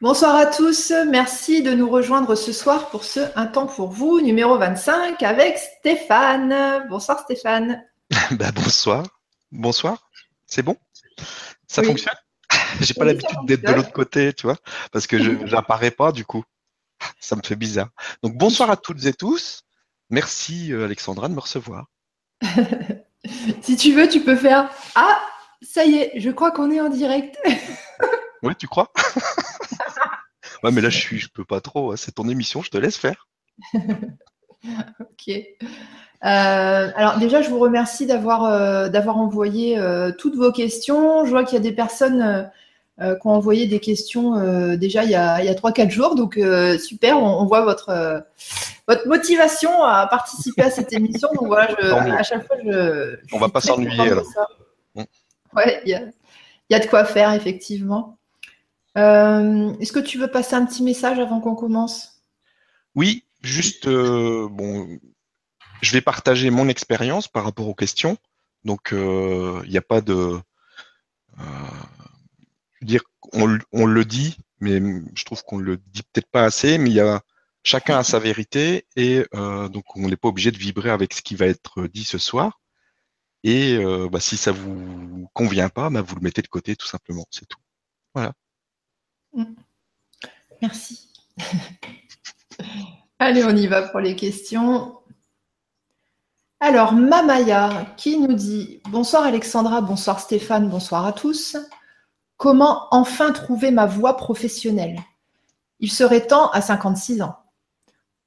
Bonsoir à tous, merci de nous rejoindre ce soir pour ce Un temps pour vous, numéro 25, avec Stéphane. Bonsoir Stéphane. bah, bonsoir. Bonsoir. C'est bon? Ça fonctionne? J'ai pas l'habitude d'être de l'autre côté, tu vois, parce que je n'apparais pas du coup. Ça me fait bizarre. Donc bonsoir à toutes et tous. Merci euh, Alexandra de me recevoir. si tu veux, tu peux faire Ah, ça y est, je crois qu'on est en direct. oui, tu crois? Ouais, mais là, je suis, je peux pas trop. Hein. C'est ton émission, je te laisse faire. ok. Euh, alors déjà, je vous remercie d'avoir euh, d'avoir envoyé euh, toutes vos questions. Je vois qu'il y a des personnes qui ont envoyé des questions déjà il y a, il y a 3-4 jours. Donc super, on, voit votre, votre motivation à participer à cette émission. Donc voilà, à chaque fois, je... on va pas s'ennuyer alors. Mm. Ouais, il y a, y a de quoi faire, effectivement. Euh, est-ce que tu veux passer un petit message avant qu'on commence? Oui, juste, euh, bon, je vais partager mon expérience par rapport aux questions. Donc, euh, il n'y a pas de. dire, on, le dit, mais je trouve qu'on le dit peut-être pas assez, mais il y a chacun a sa vérité et donc on n'est pas obligé de vibrer avec ce qui va être dit ce soir. Et bah, si ça vous convient pas, bah, vous le mettez de côté tout simplement, c'est tout. Voilà. Mm. Merci. Allez, on y va pour les questions. Alors, Mamaya qui nous dit Bonsoir Alexandra, bonsoir Stéphane, bonsoir à tous. Comment enfin trouver ma voie professionnelle? Il serait temps à 56 ans.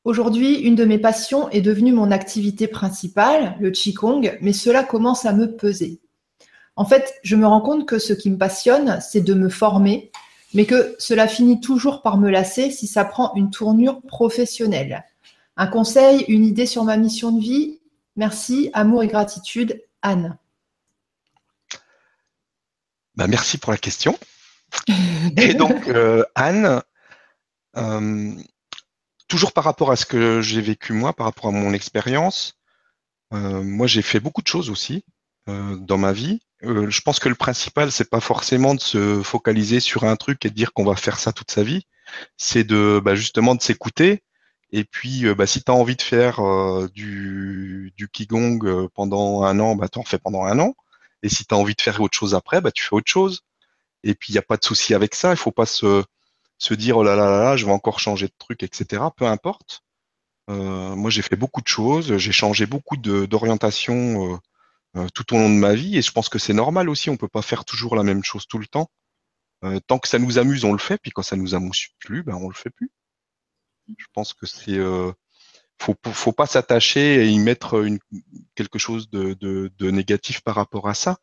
Aujourd'hui, une de mes passions est devenue mon activité principale, le Qigong, mais cela commence à me peser. En fait, je me rends compte que ce qui me passionne, c'est de me former, mais que cela finit toujours par me lasser si ça prend une tournure professionnelle. Un conseil, une idée sur ma mission de vie Merci, amour et gratitude, Anne. Bah, merci pour la question. et donc, euh, Anne, euh, toujours par rapport à ce que j'ai vécu moi, par rapport à mon expérience, euh, moi j'ai fait beaucoup de choses aussi dans ma vie. Euh, je pense que le principal, c'est pas forcément de se focaliser sur un truc et de dire qu'on va faire ça toute sa vie. C'est de bah, justement de s'écouter. Et puis, euh, bah, si tu as envie de faire euh, du, du Qigong pendant un an, bah, tu en fais pendant un an. Et si tu as envie de faire autre chose après, bah, tu fais autre chose. Et puis, il n'y a pas de souci avec ça. Il faut pas se, se dire, oh là là là là, je vais encore changer de truc, etc. Peu importe. moi, j'ai fait beaucoup de choses. J'ai changé beaucoup d'orientation euh, tout au long de ma vie. Et je pense que c'est normal aussi. On peut pas faire toujours la même chose tout le temps. Euh, tant que ça nous amuse, on le fait. Puis quand ça nous amuse plus, ben on le fait plus. Je pense que c'est euh, faut faut pas s'attacher et y mettre une, quelque chose de, de, de, négatif par rapport à ça.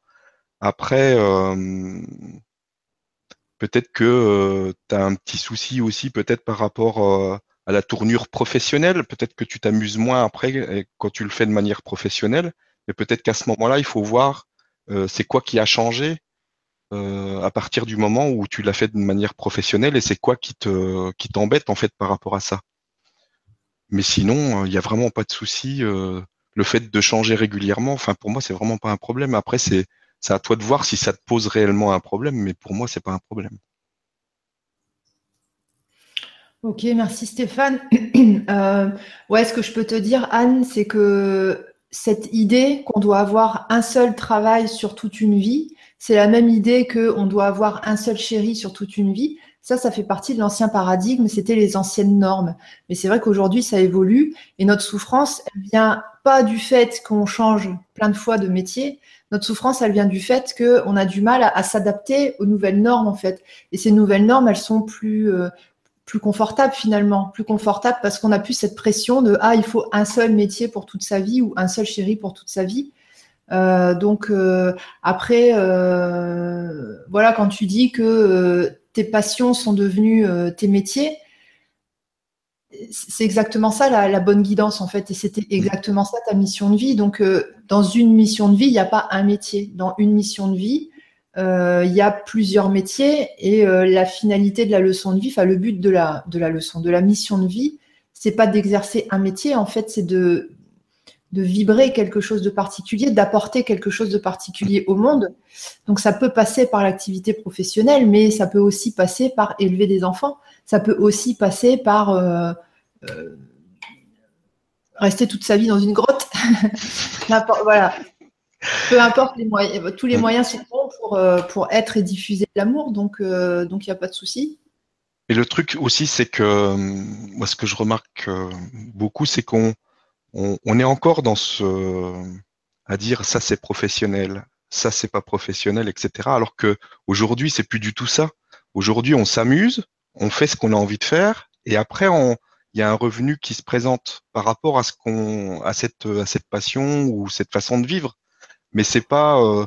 Après, euh, peut-être que tu as un petit souci aussi, peut-être par rapport à la tournure professionnelle. Peut-être que tu t'amuses moins après quand tu le fais de manière professionnelle. Mais peut-être qu'à ce moment-là, il faut voir euh, c'est quoi qui a changé euh, à partir du moment où tu l'as fait de manière professionnelle et c'est quoi qui te qui t'embête en fait par rapport à ça. Mais sinon, il n'y a vraiment pas de souci. Euh, le fait de changer régulièrement, enfin pour moi, c'est vraiment pas un problème. Après, c'est c'est à toi de voir si ça te pose réellement un problème, mais pour moi, c'est pas un problème. Ok, merci Stéphane. ouais, ce que je peux te dire, Anne, c'est que cette idée qu'on doit avoir un seul travail sur toute une vie, c'est la même idée qu'on doit avoir un seul chéri sur toute une vie. Ça, ça fait partie de l'ancien paradigme, c'était les anciennes normes. Mais c'est vrai qu'aujourd'hui, ça évolue et notre souffrance, elle vient pas du fait qu'on change plein de fois de métier. Notre souffrance, elle vient du fait qu'on a du mal à, s'adapter aux nouvelles normes, en fait. Et ces nouvelles normes, elles sont plus, euh, plus confortable finalement, plus confortable parce qu'on a plus cette pression de ah il faut un seul métier pour toute sa vie ou un seul chéri pour toute sa vie. Euh, donc euh, après euh, voilà quand tu dis que tes passions sont devenues tes métiers, c'est exactement ça la, la, bonne guidance en fait et c'était exactement ça ta mission de vie. Donc dans une mission de vie il n'y a pas un métier. Dans une mission de vie il y a plusieurs métiers et euh, la finalité de la leçon de vie, enfin le but de la, de la leçon, de la mission de vie, c'est pas d'exercer un métier, en fait, c'est de de vibrer quelque chose de particulier, d'apporter quelque chose de particulier au monde. Donc ça peut passer par l'activité professionnelle, mais ça peut aussi passer par élever des enfants. Ça peut aussi passer par euh, euh, rester toute sa vie dans une grotte. voilà. Peu importe les moyens, tous les moyens sont bons pour, euh, pour être et diffuser l'amour, donc donc il n'y a pas de souci. Et le truc aussi, c'est que moi, ce que je remarque beaucoup, c'est qu'on on, est encore dans ce à dire ça c'est professionnel, ça c'est pas professionnel, etc. Alors que aujourd'hui c'est plus du tout ça. Aujourd'hui on s'amuse, on fait ce qu'on a envie de faire, et après on il y a un revenu qui se présente par rapport à ce qu'on à cette à cette passion ou cette façon de vivre. Mais c'est pas euh,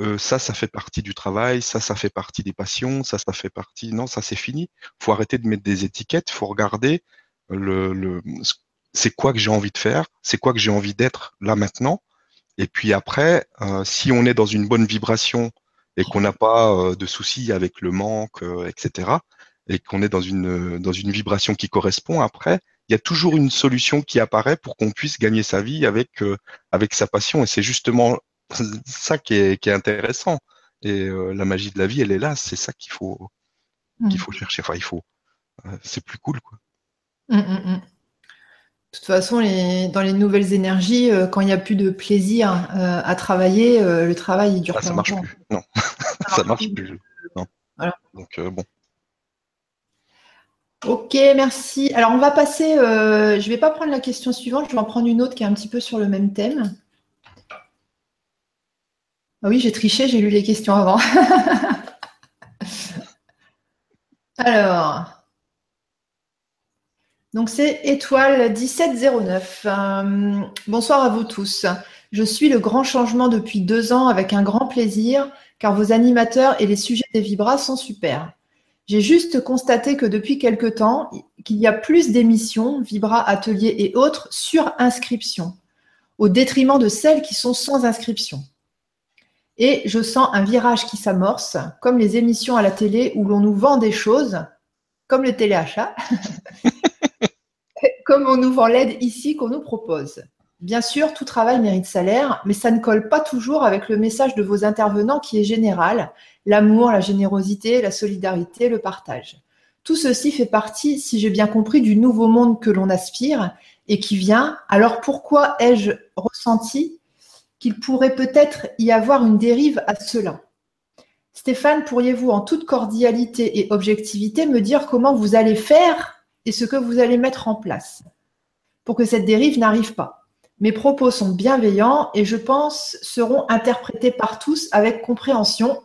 euh, ça, ça fait partie du travail, ça, ça fait partie des passions, ça, ça fait partie. Non, ça c'est fini. Faut arrêter de mettre des étiquettes. Faut regarder le, le c'est quoi que j'ai envie de faire, c'est quoi que j'ai envie d'être là maintenant. Et puis après, euh, si on est dans une bonne vibration et qu'on n'a pas de soucis avec le manque, etc., et qu'on est dans une dans une vibration qui correspond, après, il y a toujours une solution qui apparaît pour qu'on puisse gagner sa vie avec avec sa passion. Et c'est justement ça qui est, qui est intéressant. Et la magie de la vie, elle est là. C'est ça qu'il faut qu'il mmh. faut chercher. Enfin, il faut. c'est plus cool, quoi. Mmh, mmh, de toute façon, dans les nouvelles énergies, euh, quand il n'y a plus de plaisir euh, à travailler, euh, le travail il dure ah, ça marche plus. Non, ça, marche plus. Non. Donc bon. Ok, merci. Alors on va passer. je ne vais pas prendre la question suivante. Je vais en prendre une autre qui est un petit peu sur le même thème. Ah oui, j'ai triché. J'ai lu les questions avant. Alors. Donc c'est étoile 1709. Euh, bonsoir à vous tous. Je suis le grand changement depuis deux ans avec un grand plaisir car vos animateurs et les sujets des Vibras sont super. J'ai juste constaté que depuis quelque temps, qu'il y a plus d'émissions, Vibra, Atelier et autres, sur inscription, au détriment de celles qui sont sans inscription. Et je sens un virage qui s'amorce, comme les émissions à la télé où l'on nous vend des choses, comme le téléachat, comme on nous vend l'aide ici qu'on nous propose. Bien sûr, tout travail mérite salaire, mais ça ne colle pas toujours avec le message de vos intervenants qui est général, l'amour, la générosité, la solidarité, le partage. Tout ceci fait partie, si j'ai bien compris, du nouveau monde que l'on aspire et qui vient. Alors pourquoi ai-je ressenti qu'il pourrait peut-être y avoir une dérive à cela? Stéphane, pourriez-vous en toute cordialité et objectivité me dire comment vous allez faire et ce que vous allez mettre en place pour que cette dérive n'arrive pas? Mes propos sont bienveillants et je pense seront interprétés par tous avec compréhension.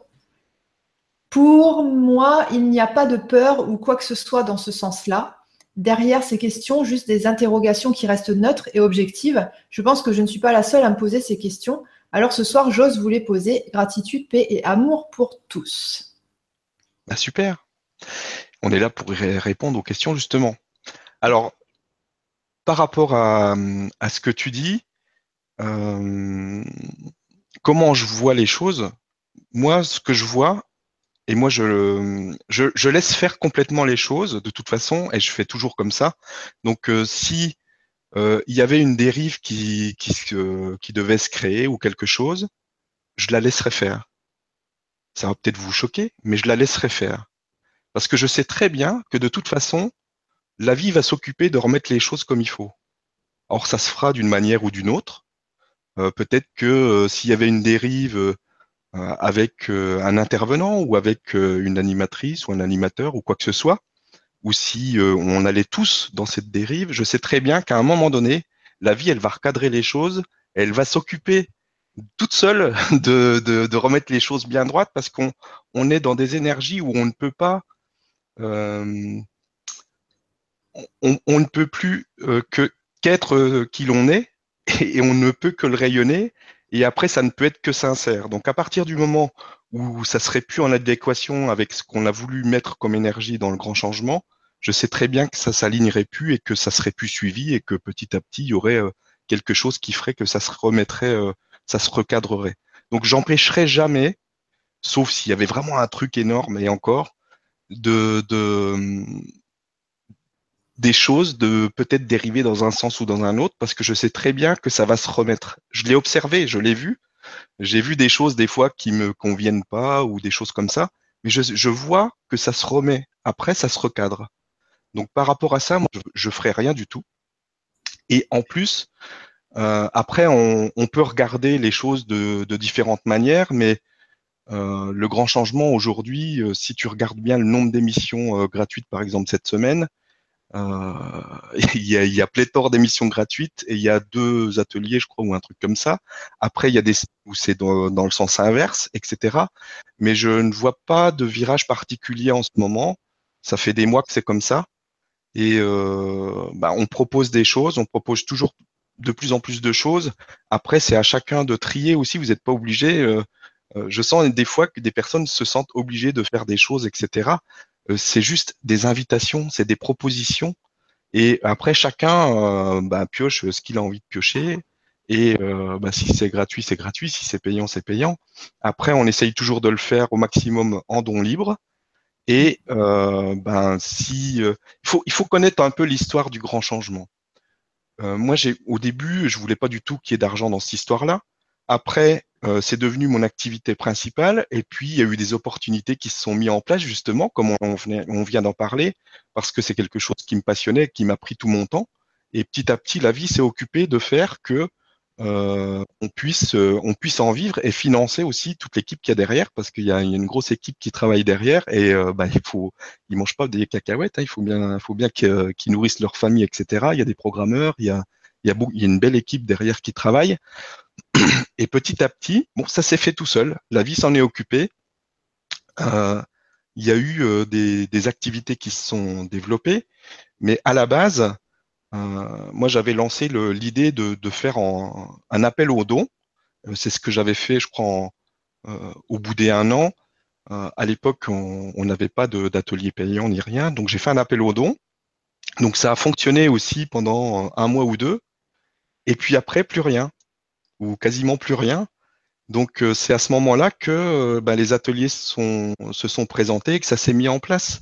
Pour moi, il n'y a pas de peur ou quoi que ce soit dans ce sens-là. Derrière ces questions, juste des interrogations qui restent neutres et objectives. Je pense que je ne suis pas la seule à me poser ces questions. Alors ce soir, j'ose vous les poser. Gratitude, paix et amour pour tous. Bah, super on est là pour répondre aux questions justement. Alors, par rapport à, ce que tu dis, euh, comment je vois les choses, moi, ce que je vois, et moi, je, je, laisse faire complètement les choses de toute façon, et je fais toujours comme ça. Donc, euh, si euh, y avait une dérive qui, devait se créer ou quelque chose, je la laisserai faire. Ça va peut-être vous choquer, mais je la laisserai faire. Parce que je sais très bien que de toute façon, la vie va s'occuper de remettre les choses comme il faut. Or, ça se fera d'une manière ou d'une autre. Euh, peut-être que euh, s'il y avait une dérive euh, avec un intervenant ou avec une animatrice ou un animateur ou quoi que ce soit, ou si on allait tous dans cette dérive, je sais très bien qu'à un moment donné, la vie, elle va recadrer les choses, elle va s'occuper toute seule de, remettre les choses bien droites parce qu'on on est dans des énergies où on ne peut pas euh, on, ne peut plus euh, qu'être euh, qui l'on est et, on ne peut que le rayonner et après ça ne peut être que sincère. Donc à partir du moment où ça serait plus en adéquation avec ce qu'on a voulu mettre comme énergie dans le grand changement, je sais très bien que ça s'alignerait plus et que ça serait plus suivi et que petit à petit il y aurait quelque chose qui ferait que ça se remettrait, ça se recadrerait. Donc j'empêcherai jamais, sauf s'il y avait vraiment un truc énorme et encore, de, des choses de peut-être dériver dans un sens ou dans un autre parce que je sais très bien que ça va se remettre. Je l'ai observé, je l'ai vu. J'ai vu des choses des fois qui me conviennent pas ou des choses comme ça, mais je, je vois que ça se remet. Après, ça se recadre. Donc par rapport à ça, moi, je, je ferai rien du tout. Et en plus, euh, après, on, on, peut regarder les choses de, de différentes manières, mais euh, le grand changement aujourd'hui, euh, si tu regardes bien le nombre d'émissions euh, gratuites, par exemple cette semaine, il, y a, y a pléthore d'émissions gratuites et il y a deux ateliers, je crois, ou un truc comme ça. Après, il y a des où c'est dans, dans, le sens inverse, etc. Mais je ne vois pas de virage particulier en ce moment. Ça fait des mois que c'est comme ça. Et euh, bah, on propose des choses, on propose toujours de plus en plus de choses. Après, c'est à chacun de trier aussi. Vous n'êtes pas obligé. Euh, euh, je sens des fois que des personnes se sentent obligées de faire des choses, etc. Euh, c'est juste des invitations, c'est des propositions. Et après, chacun euh, bah, pioche ce qu'il a envie de piocher. Et euh, bah, si c'est gratuit, c'est gratuit. Si c'est payant, c'est payant. Après, on essaye toujours de le faire au maximum en don libre. Et euh, ben, si il faut, il faut connaître un peu l'histoire du grand changement. Euh, moi, j'ai au début, je voulais pas du tout qu'il y ait d'argent dans cette histoire-là. Après, euh, c'est devenu mon activité principale. Et puis, il y a eu des opportunités qui se sont mises en place, justement, comme on, vient d'en parler, parce que c'est quelque chose qui me passionnait, qui m'a pris tout mon temps. Et petit à petit, la vie s'est occupée de faire que euh, on puisse euh, on puisse en vivre et financer aussi toute l'équipe qu'il y a derrière parce qu'il y, a une grosse équipe qui travaille derrière et euh, bah, il faut ils mangent pas des cacahuètes hein, il faut bien faut bien qu'ils nourrissent leur famille etc il y a des programmeurs il y a une belle équipe derrière qui travaille et petit à petit bon ça s'est fait tout seul la vie s'en est occupée euh, il y a eu euh, des, activités qui se sont développées mais à la base euh, moi, j'avais lancé l'idée de, faire un appel aux dons. C'est ce que j'avais fait, je crois, au bout des un an. à l'époque, on n'avait pas d'atelier payant ni rien, donc j'ai fait un appel aux dons. Donc ça a fonctionné aussi pendant un mois ou deux. Et puis après, plus rien, ou quasiment plus rien. Donc c'est à ce moment-là que ben, les ateliers sont, se sont présentés et que ça s'est mis en place.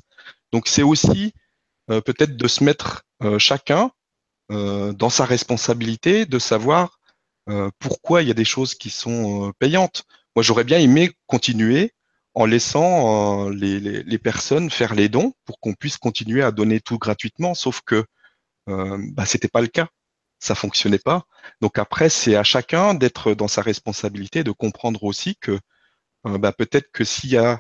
Donc c'est aussi euh, peut-être de se mettre euh, chacun euh, dans sa responsabilité de savoir euh, pourquoi il y a des choses qui sont payantes. Moi, j'aurais bien aimé continuer en laissant les, les, les, personnes faire les dons pour qu'on puisse continuer à donner tout gratuitement, sauf que euh, bah, c'était pas le cas, ça fonctionnait pas. Donc après, c'est à chacun d'être dans sa responsabilité, de comprendre aussi que euh, bah, peut-être que s'il y a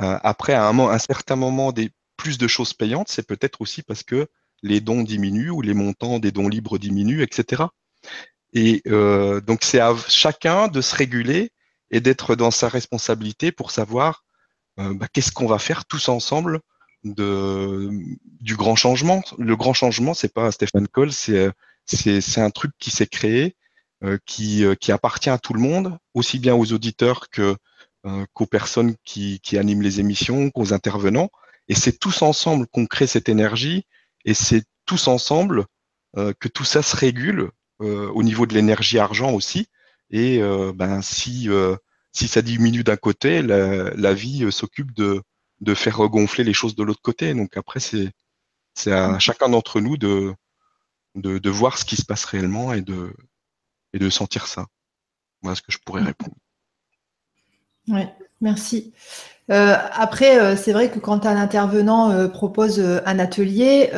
euh, après à un, un, certain moment des plus de choses payantes, c'est peut-être aussi parce que les dons diminuent ou les montants des dons libres diminuent, etc. Et euh, donc c'est à chacun de se réguler et d'être dans sa responsabilité pour savoir euh, bah, qu'est-ce qu'on va faire tous ensemble de, du grand changement. Le grand changement, c'est pas Stéphane Cole, c'est c'est un truc qui s'est créé, euh, qui, euh, qui appartient à tout le monde, aussi bien aux auditeurs que euh, qu'aux personnes qui, qui animent les émissions, qu'aux intervenants. Et c'est tous ensemble qu'on crée cette énergie et c'est tous ensemble euh, que tout ça se régule euh, au niveau de l'énergie argent aussi. Et euh, ben, si, euh, si ça diminue d'un côté, la, la vie s'occupe de, de faire regonfler les choses de l'autre côté. Donc après, c'est c'est à mmh. chacun d'entre nous de, de, de, voir ce qui se passe réellement et de, et de sentir ça. Voilà ce que je pourrais répondre. Oui, merci. Euh, après, euh, c'est vrai que quand un intervenant euh, propose un atelier,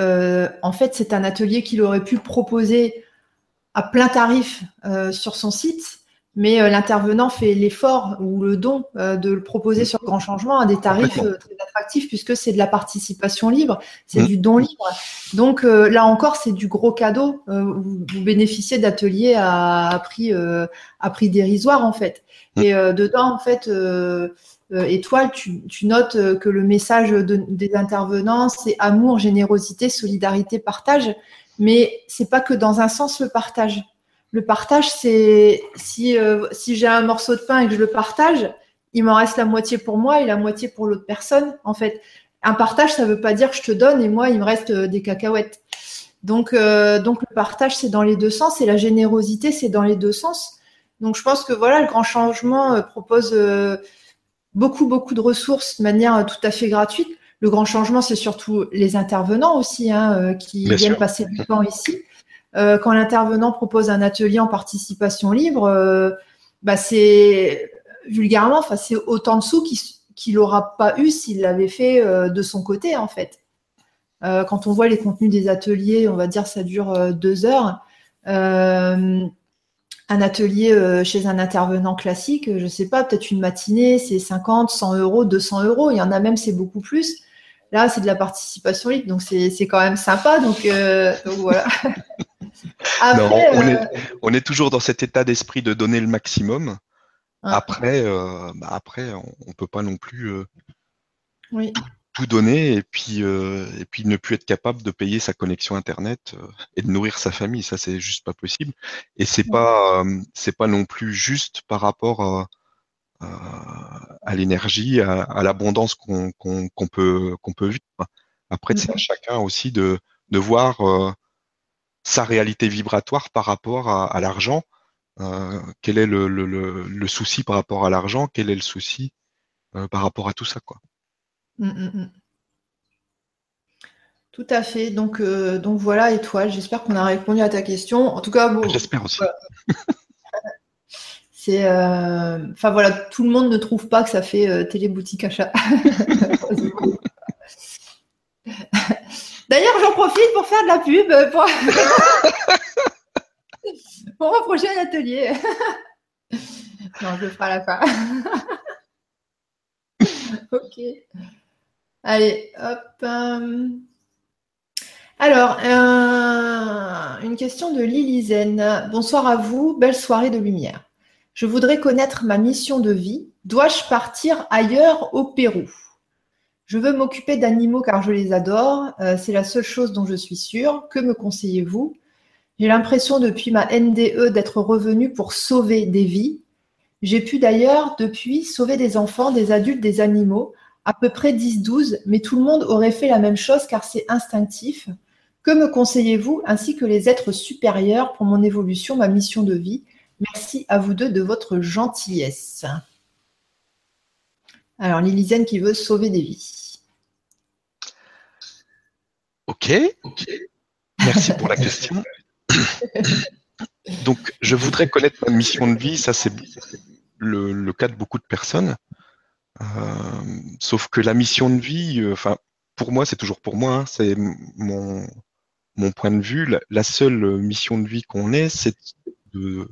en fait, c'est un atelier qu'il aurait pu proposer à plein tarif sur son site, mais l'intervenant fait l'effort ou le don de le proposer sur Grand Changement à des tarifs très attractifs puisque c'est de la participation libre, c'est mmh. du don libre. Donc là encore, c'est du gros cadeau. Vous, vous, bénéficiez d'ateliers à, à, prix à prix dérisoire en fait. Mmh. Et dedans, en fait euh, étoile, tu, tu, notes euh, que le message de, des intervenants, c'est amour, générosité, solidarité, partage. Mais c'est pas que dans un sens le partage. Le partage, c'est si, euh, si j'ai un morceau de pain et que je le partage, il m'en reste la moitié pour moi et la moitié pour l'autre personne. En fait, un partage, ça veut pas dire que je te donne et moi, il me reste euh, des cacahuètes. Donc, euh, donc le partage, c'est dans les deux sens et la générosité, c'est dans les deux sens. Donc, je pense que voilà, le grand changement propose beaucoup, beaucoup de ressources de manière tout à fait gratuite. le grand changement, c'est surtout les intervenants aussi hein, qui viennent passer du temps ici. Quand l'intervenant propose un atelier en participation libre, bah c'est vulgairement, enfin c'est autant de sous qu'il n'aura pas eu s'il l'avait fait de son côté en fait. quand on voit les contenus des ateliers, on va dire ça dure deux heures un atelier euh, chez un intervenant classique, je sais pas, peut-être une matinée, c'est 50, 100 euros, 200 euros. Il y en a même, c'est beaucoup plus. Là, c'est de la participation libre, donc c'est quand même sympa. Donc, euh, voilà. Euh, on, est, toujours dans cet état d'esprit de donner le maximum. Après, bah, après, on, ne peut pas non plus oui. tout donner et puis euh, et puis ne plus être capable de payer sa connexion internet euh, et de nourrir sa famille. Ça c'est juste pas possible. Et c'est pas euh, c'est pas non plus juste par rapport à, à, l'énergie à, l'abondance qu'on peut qu'on peut vivre. Après c'est à chacun aussi de de voir sa réalité vibratoire par rapport à, à l'argent quel est le, le, le, souci par rapport à l'argent? Quel est le souci par rapport à tout ça quoi? Mm, mm, mm. Tout à fait. Donc, euh, donc voilà, étoile. J'espère qu'on a répondu à ta question. En tout cas, bon. J'espère aussi. C'est, euh, enfin voilà, tout le monde ne trouve pas que ça fait euh, téléboutique achat. D'ailleurs, j'en profite pour faire de la pub pour, pour mon prochain atelier. non, je le ferai à la fin. ok. Allez, hop. Euh. Alors, une question de Lilizen. Bonsoir à vous, belle soirée de lumière. Je voudrais connaître ma mission de vie. Dois-je partir ailleurs au Pérou? Je veux m'occuper d'animaux car je les adore. Euh, c'est la seule chose dont je suis sûre. Que me conseillez-vous? J'ai l'impression depuis ma NDE d'être revenue pour sauver des vies. J'ai pu d'ailleurs depuis sauver des enfants, des adultes, des animaux à peu près 10-12, mais tout le monde aurait fait la même chose car c'est instinctif. Que me conseillez-vous ainsi que les êtres supérieurs pour mon évolution, ma mission de vie? Merci à vous deux de votre gentillesse. Alors, Lilizienne qui veut sauver des vies. Ok. Merci pour la question. Donc, je voudrais connaître ma mission de vie. Ça, c'est le, cas de beaucoup de personnes. Euh, sauf que la mission de vie, euh, enfin, pour moi, c'est toujours pour moi, hein, c'est mon, point de vue. La, seule mission de vie qu'on ait, c'est de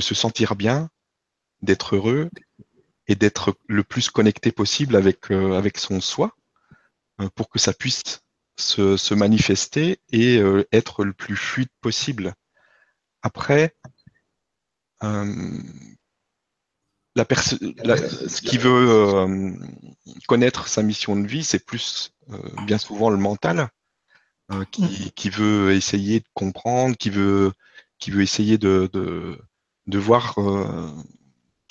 se sentir bien, d'être heureux et d'être le plus connecté possible avec, euh, avec son soi pour que ça puisse se, se manifester et être le plus fluide possible. Après, la ce qui veut euh, connaître sa mission de vie, c'est plus euh, bien souvent le mental euh, qui, mm. qui, veut essayer de comprendre, qui veut, qui veut essayer de, de, de voir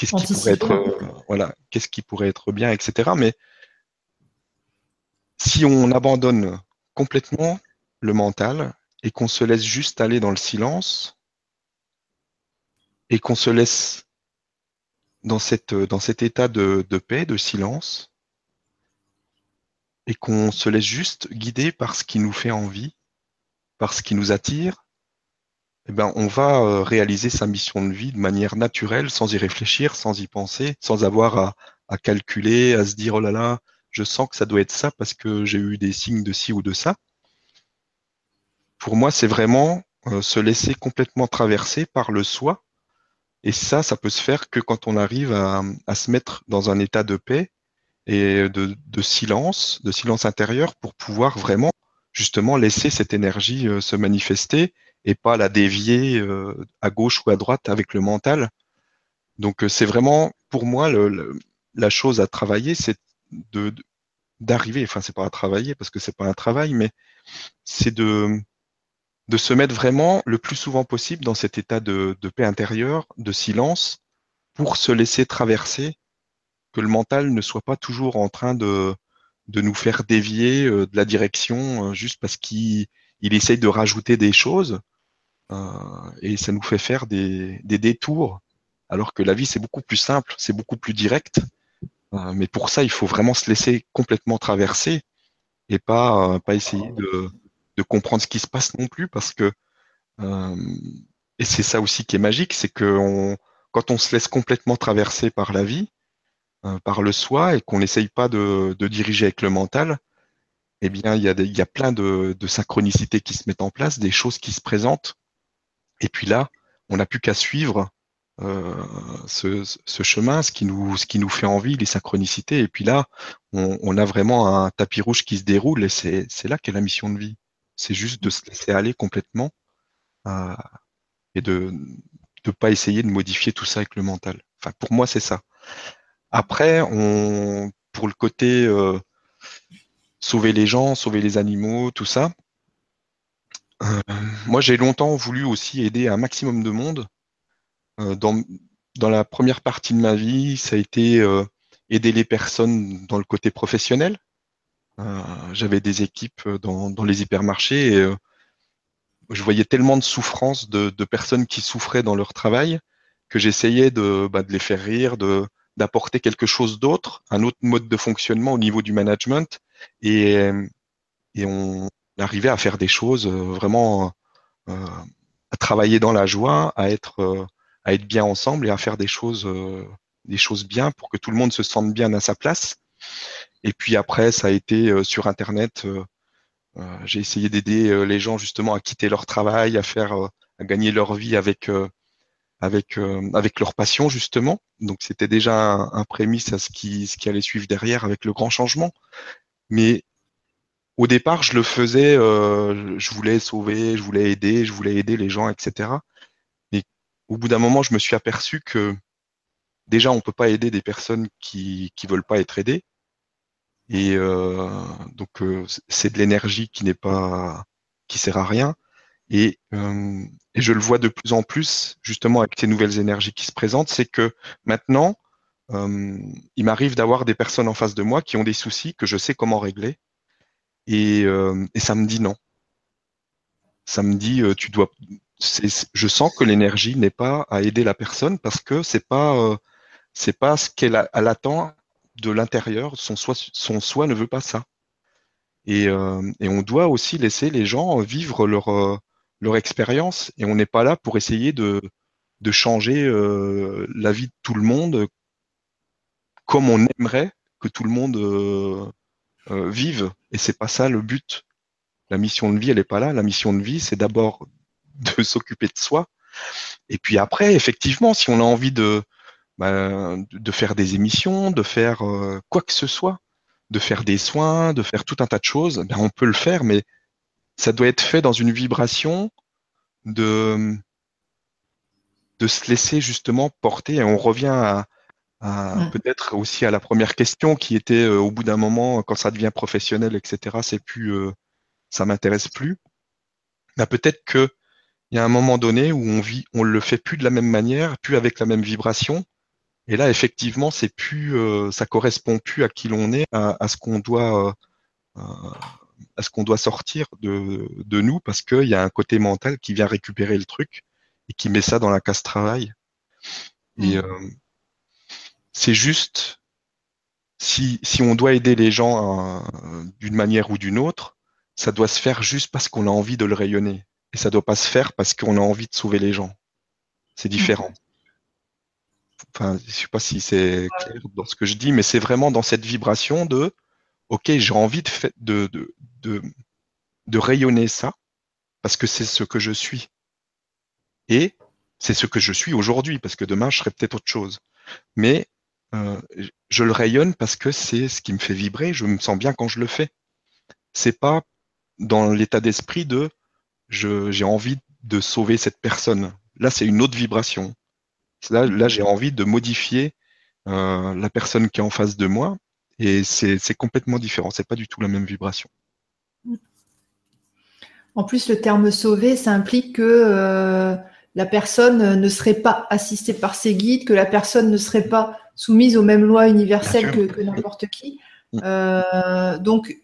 qu'est-ce qui pourrait être, voilà, qu'est-ce qui pourrait être bien, etc. Mais si on abandonne complètement le mental et qu'on se laisse juste aller dans le silence et qu'on se laisse dans, cette, dans cet état de, de paix, de silence, et qu'on se laisse juste guider par ce qui nous fait envie, par ce qui nous attire, eh ben, on va euh, réaliser sa mission de vie de manière naturelle, sans y réfléchir, sans y penser, sans avoir à, à calculer, à se dire, oh là là, je sens que ça doit être ça parce que j'ai eu des signes de ci ou de ça. Pour moi, c'est vraiment euh, se laisser complètement traverser par le soi et ça, ça peut se faire que quand on arrive à, se mettre dans un état de paix et de, silence, de silence intérieur pour pouvoir vraiment justement laisser cette énergie euh, se manifester et pas la dévier euh, à gauche ou à droite avec le mental. Donc euh, c'est vraiment pour moi la chose à travailler, c'est de d'arriver, enfin c'est pas à travailler parce que c'est pas un travail, mais c'est de de se mettre vraiment le plus souvent possible dans cet état de, paix intérieure, de silence, pour se laisser traverser, que le mental ne soit pas toujours en train de, de nous faire dévier euh, de la direction juste parce qu'il il essaye de rajouter des choses et ça nous fait faire des, détours, alors que la vie c'est beaucoup plus simple, c'est beaucoup plus direct. mais pour ça, il faut vraiment se laisser complètement traverser et pas, pas essayer de, de comprendre ce qui se passe non plus parce que et c'est ça aussi qui est magique, c'est que quand on se laisse complètement traverser par la vie, euh, par le soi, et qu'on n'essaye pas de, diriger avec le mental, eh bien, il y a, il y a plein de, synchronicités qui se mettent en place, des choses qui se présentent. Et puis là, on n'a plus qu'à suivre euh, ce, chemin, ce qui, nous, ce qui nous fait envie, les synchronicités. Et puis là, on, a vraiment un tapis rouge qui se déroule et c'est là qu'est la mission de vie. C'est juste de se laisser aller complètement euh, et de ne pas essayer de modifier tout ça avec le mental. Enfin, pour moi, c'est ça. Après, on, pour le côté euh, sauver les gens, sauver les animaux, tout ça, moi, j'ai longtemps voulu aussi aider un maximum de monde. Euh, dans, dans, la première partie de ma vie, ça a été aider les personnes dans le côté professionnel. J'avais des équipes dans, dans les hypermarchés et je voyais tellement de souffrance de, personnes qui souffraient dans leur travail que j'essayais de, bah, de, les faire rire, de d'apporter quelque chose d'autre, un autre mode de fonctionnement au niveau du management, et, et on arrivait à faire des choses euh, vraiment euh, à travailler dans la joie, à être euh, à être bien ensemble et à faire des choses des choses bien pour que tout le monde se sente bien à sa place. Et puis après, ça a été sur Internet euh, j'ai essayé d'aider les gens justement à quitter leur travail, à faire, euh, à gagner leur vie avec avec avec leur passion justement. Donc c'était déjà un, prémisse à ce qui ce qui allait suivre derrière avec le grand changement. Mais au départ, je le faisais, je voulais sauver, je voulais aider, je voulais aider les gens, etc. Mais au bout d'un moment, je me suis aperçu que déjà, on peut pas aider des personnes qui qui veulent pas être aidées. Et euh, donc euh, c'est de l'énergie qui n'est pas qui sert à rien. Euh, et, je le vois de plus en plus justement avec ces nouvelles énergies qui se présentent, c'est que maintenant il m'arrive d'avoir des personnes en face de moi qui ont des soucis que je sais comment régler, et, et ça me dit non. Ça me dit tu dois. Je sens que l'énergie n'est pas à aider la personne parce que c'est pas c'est pas ce qu'elle attend de l'intérieur, son soi, son soi ne veut pas ça. Et, euh, et, on doit aussi laisser les gens vivre leur, euh, leur expérience et on n'est pas là pour essayer de, de changer euh, la vie de tout le monde comme on aimerait que tout le monde vive. Et c'est pas ça le but. La mission de vie, elle n'est pas là. La mission de vie, c'est d'abord de s'occuper de soi. Et puis après, effectivement, si on a envie de, bah, de faire des émissions, de faire euh, quoi que ce soit, de faire des soins, de faire tout un tas de choses, ben on peut le faire, mais ça doit être fait dans une vibration de, de se laisser justement porter. Et on revient à, mmh. peut-être aussi à la première question qui était euh, au bout d'un moment, quand ça devient professionnel, etc., c'est plus, euh, ça m'intéresse plus. Ben, peut-être que il y a un moment donné où on vit, on le fait plus de la même manière, plus avec la même vibration, et là, effectivement, c'est plus, euh, ça correspond plus à qui l'on est, à, ce qu'on doit, euh, à ce qu'on doit sortir de, de nous, parce qu'il y a un côté mental qui vient récupérer le truc et qui met ça dans la casse travail. Et mmh. Euh, c'est juste, si, on doit aider les gens d'une manière ou d'une autre, ça doit se faire juste parce qu'on a envie de le rayonner. Et ça doit pas se faire parce qu'on a envie de sauver les gens. C'est différent. Enfin, je sais pas si c'est clair dans ce que je dis, mais c'est vraiment dans cette vibration de OK, j'ai envie de, de rayonner ça parce que c'est ce que je suis. Et c'est ce que je suis aujourd'hui, parce que demain, je serai peut-être autre chose. Mais euh, je le rayonne parce que c'est ce qui me fait vibrer, je me sens bien quand je le fais. C'est pas dans l'état d'esprit de j'ai envie de sauver cette personne. Là, c'est une autre vibration. Là, j'ai envie de modifier euh, la personne qui est en face de moi et c'est complètement différent. C'est pas du tout la même vibration. En plus, le terme sauver, ça implique que euh, la personne ne serait pas assistée par ses guides, que la personne ne serait pas soumise aux mêmes lois universelles que, n'importe qui. Mm. Euh, donc,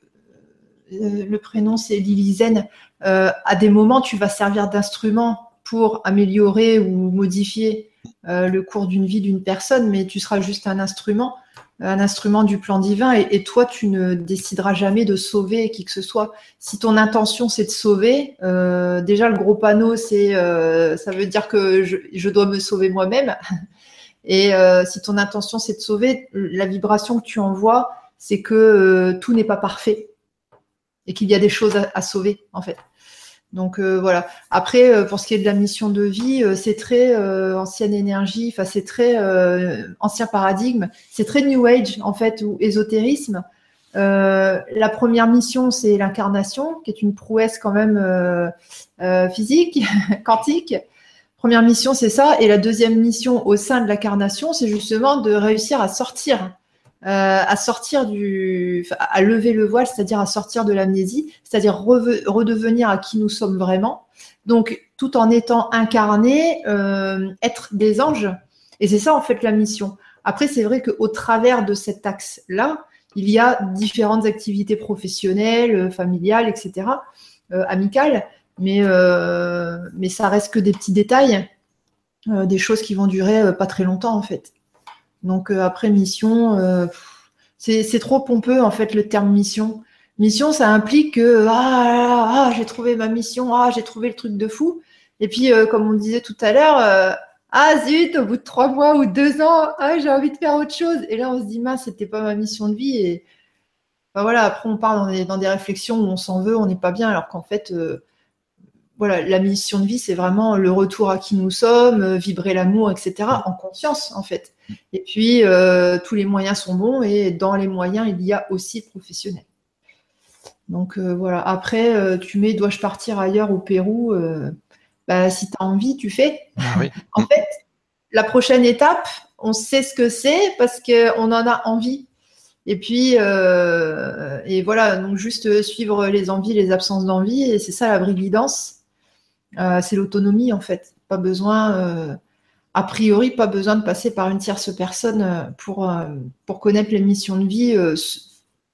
le prénom c'est Lilizen. à des moments, tu vas servir d'instrument pour améliorer ou modifier euh, le cours d'une vie d'une personne, mais tu seras juste un instrument. un instrument du plan divin et, toi, tu ne décideras jamais de sauver qui que ce soit. Si ton intention c'est de sauver, euh, déjà le gros panneau, c'est euh, ça veut dire que je, dois me sauver moi-même. Et euh, si ton intention c'est de sauver, la vibration que tu envoies, c'est que tout n'est pas parfait et qu'il y a des choses à sauver en fait. Donc euh, voilà. Après, euh, pour ce qui est de la mission de vie, euh, c'est très ancienne énergie, enfin c'est très ancien paradigme, c'est très New Age en fait ou ésotérisme. la première mission, c'est l'incarnation, qui est une prouesse quand même physique, quantique. Première mission, c'est ça. Et la deuxième mission au sein de l'incarnation, c'est justement de réussir à sortir euh, à sortir du, à lever le voile, c'est-à-dire à sortir de l'amnésie, c'est-à-dire redevenir à qui nous sommes vraiment. Donc, tout en étant incarné, euh, être des anges. Et c'est ça en fait la mission. Après, c'est vrai qu'au travers de cet axe-là, il y a différentes activités professionnelles, familiales, etc., euh, amicales, mais, euh, mais ça reste que des petits détails, euh, des choses qui vont durer pas très longtemps en fait. Donc euh, après mission, euh, c'est trop pompeux en fait le terme mission. Mission, ça implique que ah, ah, ah j'ai trouvé ma mission, ah j'ai trouvé le truc de fou. Et puis euh, comme on disait tout à l'heure, ah zut, au bout de trois mois ou deux ans, ah, j'ai envie de faire autre chose. Et là on se dit mince, c'était pas ma mission de vie. Et voilà, après on part dans des, dans des réflexions où on s'en veut, on n'est pas bien, alors qu'en fait voilà, la mission de vie, c'est vraiment le retour à qui nous sommes, vibrer l'amour, etc., en conscience, en fait. Et puis, euh, tous les moyens sont bons et dans les moyens, il y a aussi professionnel. Donc euh, voilà, après, euh, tu mets dois-je partir ailleurs au Pérou bah, Si tu as envie, tu fais. Ah en fait, la prochaine étape, on sait ce que c'est parce qu'on en a envie. Et puis, et voilà, donc juste suivre les envies, les absences d'envie, et c'est ça la brigidance. C'est l'autonomie en fait. Pas besoin a priori, pas besoin de passer par une tierce personne euh, pour, euh, pour connaître les missions de vie. Euh,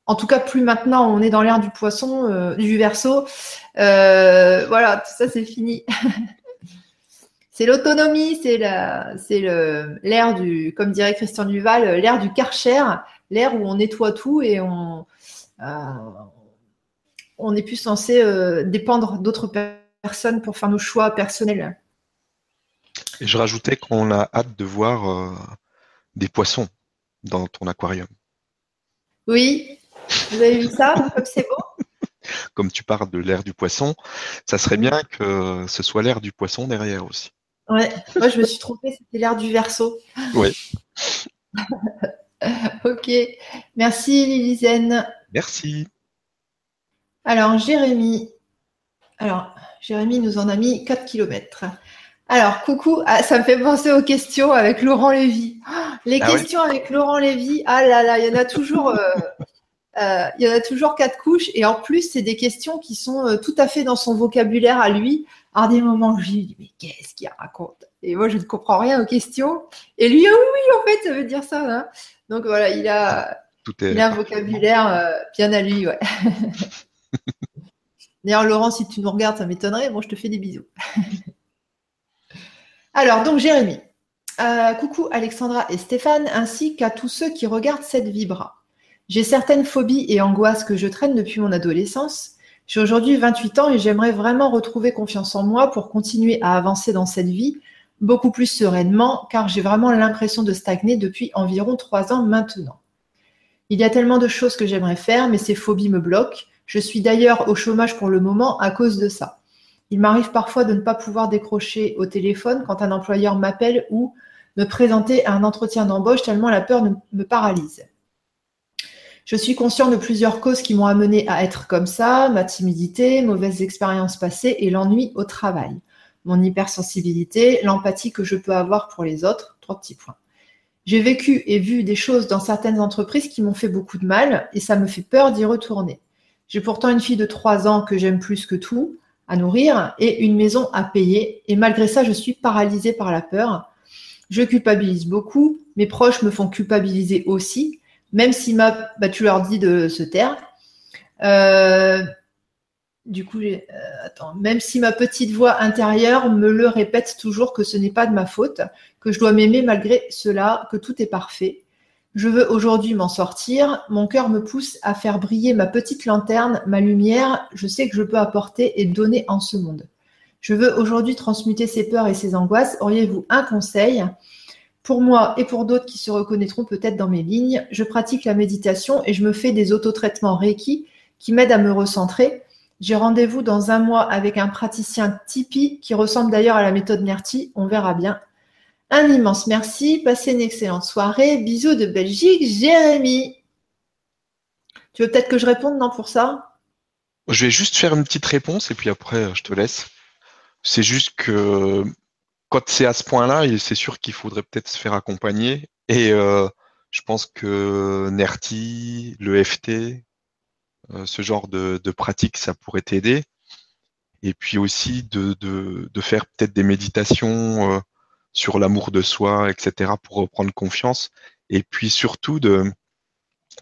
en tout cas, plus maintenant, on est dans l'ère du poisson, du verso. voilà, tout ça, c'est fini. c'est l'autonomie, c'est la, c'est l'ère du, comme dirait Christian Duval, l'ère du karcher, l'ère où on nettoie tout et on, on n'est plus censé dépendre d'autres personnes pour faire nos choix personnels. Et je rajoutais qu'on a hâte de voir euh, des poissons dans ton aquarium. Oui, vous avez vu ça Comme c'est beau? Comme tu parles de l'air du poisson, ça serait bien que ce soit l'air du poisson derrière aussi. Ouais, moi je me suis trompée, c'était l'air du verso. Oui. ok, merci Lilizen. Merci. Alors Jérémy, alors Jérémy nous en a mis 4 km. Alors, coucou, ah, ça me fait penser aux questions avec Laurent Lévy. les ah questions avec Laurent Lévy, ah là là, il y en a toujours, euh, euh, il y en a toujours quatre couches. Et en plus, c'est des questions qui sont euh, tout à fait dans son vocabulaire à lui. À des moments, je lui dis, mais qu'est-ce qu'il raconte? Et moi, je ne comprends rien aux questions. Et lui, ah oui, oui, en fait, ça veut dire ça. Hein. Donc voilà, il a, il a un vocabulaire bien à lui, ouais. D'ailleurs, Laurent, si tu nous regardes, ça m'étonnerait. Moi, je te fais des bisous. Alors, donc Jérémy. Euh, coucou Alexandra et Stéphane, ainsi qu'à tous ceux qui regardent cette vibra. J'ai certaines phobies et angoisses que je traîne depuis mon adolescence. J'ai aujourd'hui 28 ans et j'aimerais vraiment retrouver confiance en moi pour continuer à avancer dans cette vie beaucoup plus sereinement, car j'ai vraiment l'impression de stagner depuis environ trois ans maintenant. Il y a tellement de choses que j'aimerais faire, mais ces phobies me bloquent. Je suis d'ailleurs au chômage pour le moment à cause de ça. Il m'arrive parfois de ne pas pouvoir décrocher au téléphone quand un employeur m'appelle ou me présenter à un entretien d'embauche tellement la peur me paralyse. Je suis conscient de plusieurs causes qui m'ont amené à être comme ça, ma timidité, mauvaises expériences passées et l'ennui au travail, mon hypersensibilité, l'empathie que je peux avoir pour les autres, trois petits points. J'ai vécu et vu des choses dans certaines entreprises qui m'ont fait beaucoup de mal et ça me fait peur d'y retourner. J'ai pourtant une fille de trois ans que j'aime plus que tout, à nourrir et une maison à payer. Et malgré ça, je suis paralysée par la peur. Je culpabilise beaucoup. Mes proches me font culpabiliser aussi, même si ma, bah, tu leur dis de se taire. Euh, du coup, euh, attends, même si ma petite voix intérieure me le répète toujours que ce n'est pas de ma faute, que je dois m'aimer malgré cela, que tout est parfait. Je veux aujourd'hui m'en sortir. Mon cœur me pousse à faire briller ma petite lanterne, ma lumière. Je sais que je peux apporter et donner en ce monde. Je veux aujourd'hui transmuter ces peurs et ces angoisses. Auriez-vous un conseil? Pour moi et pour d'autres qui se reconnaîtront peut-être dans mes lignes Je pratique la méditation et je me fais des autotraitements Reiki qui m'aident à me recentrer. J'ai rendez-vous dans un mois avec un praticien Tipeee qui ressemble d'ailleurs à la méthode Nerti. On verra bien. Un immense merci. Passez une excellente soirée. Bisous de Belgique, Jérémy. Tu veux peut-être que je réponde, non, pour ça? Je vais juste faire une petite réponse et puis après, je te laisse. C'est juste que quand c'est à ce point-là, c'est sûr qu'il faudrait peut-être se faire accompagner. Et euh, je pense que NERTI, le FT, euh, ce genre de, pratique, ça pourrait t'aider. Et puis aussi de, de, faire peut-être des méditations euh, sur l'amour de soi, etc., pour reprendre confiance. Et puis surtout de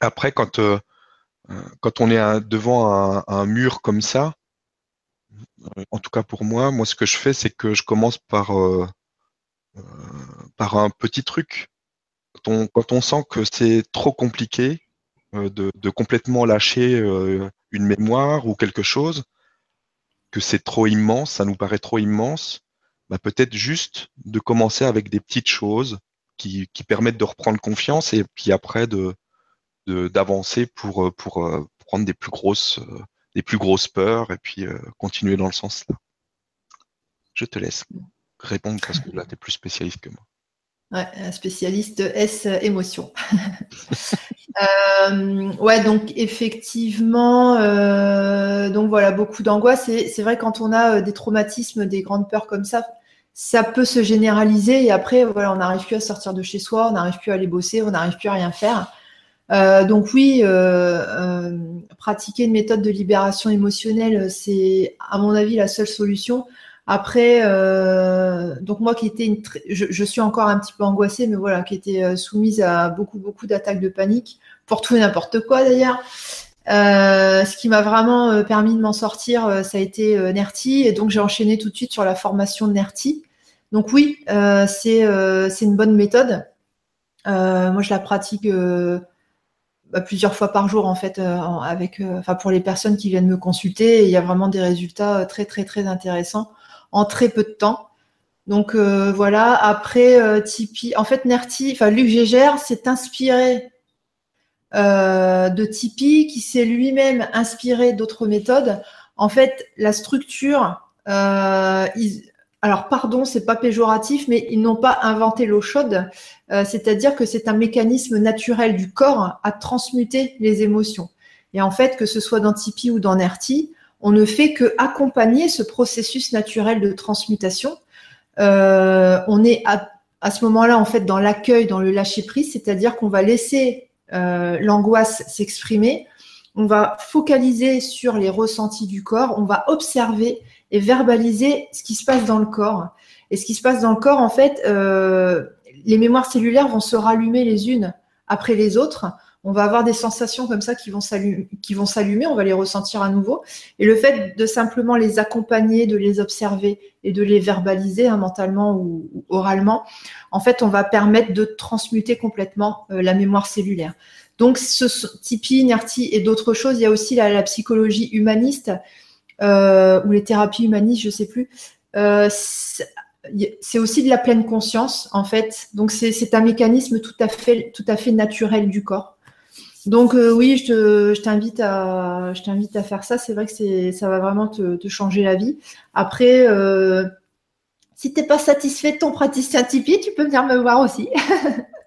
après quand quand on est devant un, mur comme ça, en tout cas pour moi, moi ce que je fais, c'est que je commence par, euh, euh, par un petit truc. Quand on, sent que c'est trop compliqué euh, de, complètement lâcher une mémoire ou quelque chose, que c'est trop immense, ça nous paraît trop immense, bah peut-être juste de commencer avec des petites choses qui, permettent de reprendre confiance et puis après de d'avancer pour, pour prendre des plus grosses des plus grosses peurs et puis euh, continuer dans le sens là. Je te laisse répondre parce que là, tu es plus spécialiste que moi. Ouais, spécialiste S émotion. euh, ouais, donc effectivement, euh, donc voilà, beaucoup d'angoisse. C'est vrai quand on a euh, des traumatismes, des grandes peurs comme ça, ça peut se généraliser et après, voilà, on n'arrive plus à sortir de chez soi, on n'arrive plus à aller bosser, on n'arrive plus à rien faire. Euh, donc oui, euh, euh, pratiquer une méthode de libération émotionnelle, c'est à mon avis la seule solution. Après, donc moi qui étais une, je, suis encore un petit peu angoissée, mais voilà, qui était soumise à beaucoup beaucoup d'attaques de panique pour tout et n'importe quoi d'ailleurs. Ce qui m'a vraiment permis de m'en sortir, ça a été Nerti, et donc j'ai enchaîné tout de suite sur la formation de Nerti. Donc oui, c'est c'est une bonne méthode. moi, je la pratique bah, plusieurs fois par jour en fait euh, avec euh, enfin pour les personnes qui viennent me consulter il y a vraiment des résultats euh, très très très intéressants en très peu de temps donc voilà après Tipeee en fait Nerti enfin Luc Gégère s'est inspiré de Tipeee qui s'est lui-même inspiré d'autres méthodes en fait la structure alors pardon, c'est pas péjoratif, mais ils n'ont pas inventé l'eau chaude. Euh, c'est-à-dire que c'est un mécanisme naturel du corps à transmuter les émotions. Et en fait, que ce soit dans Tipeee ou dans Nerti, on ne fait que accompagner ce processus naturel de transmutation. Euh, on est à, ce moment-là en fait dans l'accueil, dans le lâcher prise, c'est-à-dire qu'on va laisser euh, l'angoisse s'exprimer, on va focaliser sur les ressentis du corps, on va observer et verbaliser ce qui se passe dans le corps. Et ce qui se passe dans le corps, en fait, euh, les mémoires cellulaires vont se rallumer les unes après les autres. On va avoir des sensations comme ça qui vont s'allumer, on va les ressentir à nouveau. Et le fait de simplement les accompagner, de les observer et de les verbaliser hein, mentalement ou, oralement, en fait, on va permettre de transmuter complètement euh, la mémoire cellulaire. Donc, ce Tipeee, Nerti et d'autres choses, il y a aussi la psychologie humaniste euh, ou les thérapies humanistes, je sais plus. Euh, c'est aussi de la pleine conscience en fait. Donc c'est un mécanisme tout à fait naturel du corps. Donc euh, oui, je t'invite à faire ça. C'est vrai que ça va vraiment te, changer la vie. Après, euh, si t'es pas satisfait de ton praticien Tipeee, tu peux venir me voir aussi.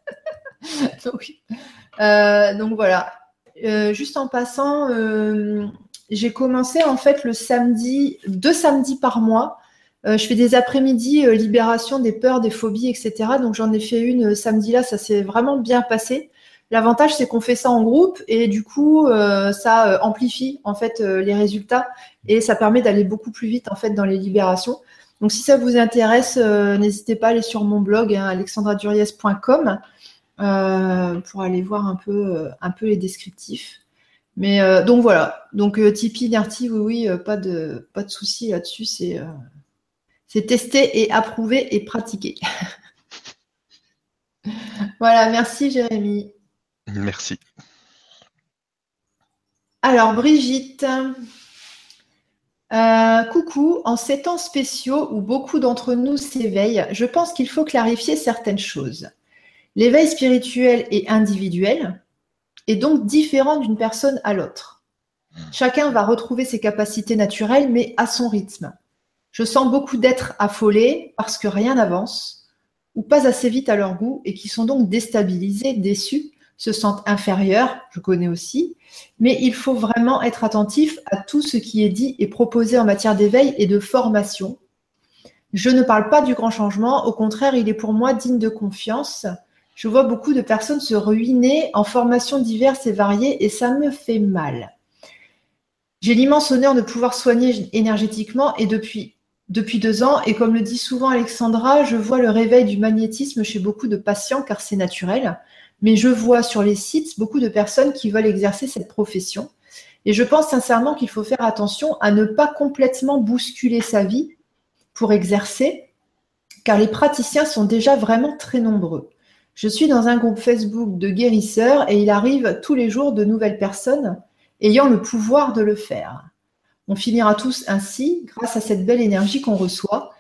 donc, euh, donc, voilà. juste en passant, j'ai commencé en fait le samedi, deux samedis par mois. Je fais des après-midi libération des peurs, des phobies, etc. Donc j'en ai fait une samedi là, ça s'est vraiment bien passé. L'avantage c'est qu'on fait ça en groupe et du coup ça amplifie en fait les résultats et ça permet d'aller beaucoup plus vite en fait dans les libérations. Donc si ça vous intéresse, n'hésitez pas à aller sur mon blog hein, pour aller voir un peu les descriptifs. Mais euh, donc voilà. Donc euh, Tipeee, Nerti, oui, oui, euh, pas de pas souci là-dessus. C'est c'est testé et approuvé et pratiqué. voilà, merci Jérémy. Merci. Alors, Brigitte. Euh, coucou, en ces temps spéciaux où beaucoup d'entre nous s'éveillent, je pense qu'il faut clarifier certaines choses. L'éveil spirituel est individuel et donc différent d'une personne à l'autre. Chacun va retrouver ses capacités naturelles, mais à son rythme. Je sens beaucoup d'êtres affolés parce que rien n'avance ou pas assez vite à leur goût et qui sont donc déstabilisés, déçus, se sentent inférieurs, je connais aussi, mais il faut vraiment être attentif à tout ce qui est dit et proposé en matière d'éveil et de formation. Je ne parle pas du grand changement, au contraire, il est pour moi digne de confiance. Je vois beaucoup de personnes se ruiner en formations diverses et variées et ça me fait mal. J'ai l'immense honneur de pouvoir soigner énergétiquement et depuis, depuis deux ans, et comme le dit souvent Alexandra, je vois le réveil du magnétisme chez beaucoup de patients car c'est naturel mais je vois sur les sites beaucoup de personnes qui veulent exercer cette profession. Et je pense sincèrement qu'il faut faire attention à ne pas complètement bousculer sa vie pour exercer, car les praticiens sont déjà vraiment très nombreux. Je suis dans un groupe Facebook de guérisseurs et il arrive tous les jours de nouvelles personnes ayant le pouvoir de le faire. On finira tous ainsi grâce à cette belle énergie qu'on reçoit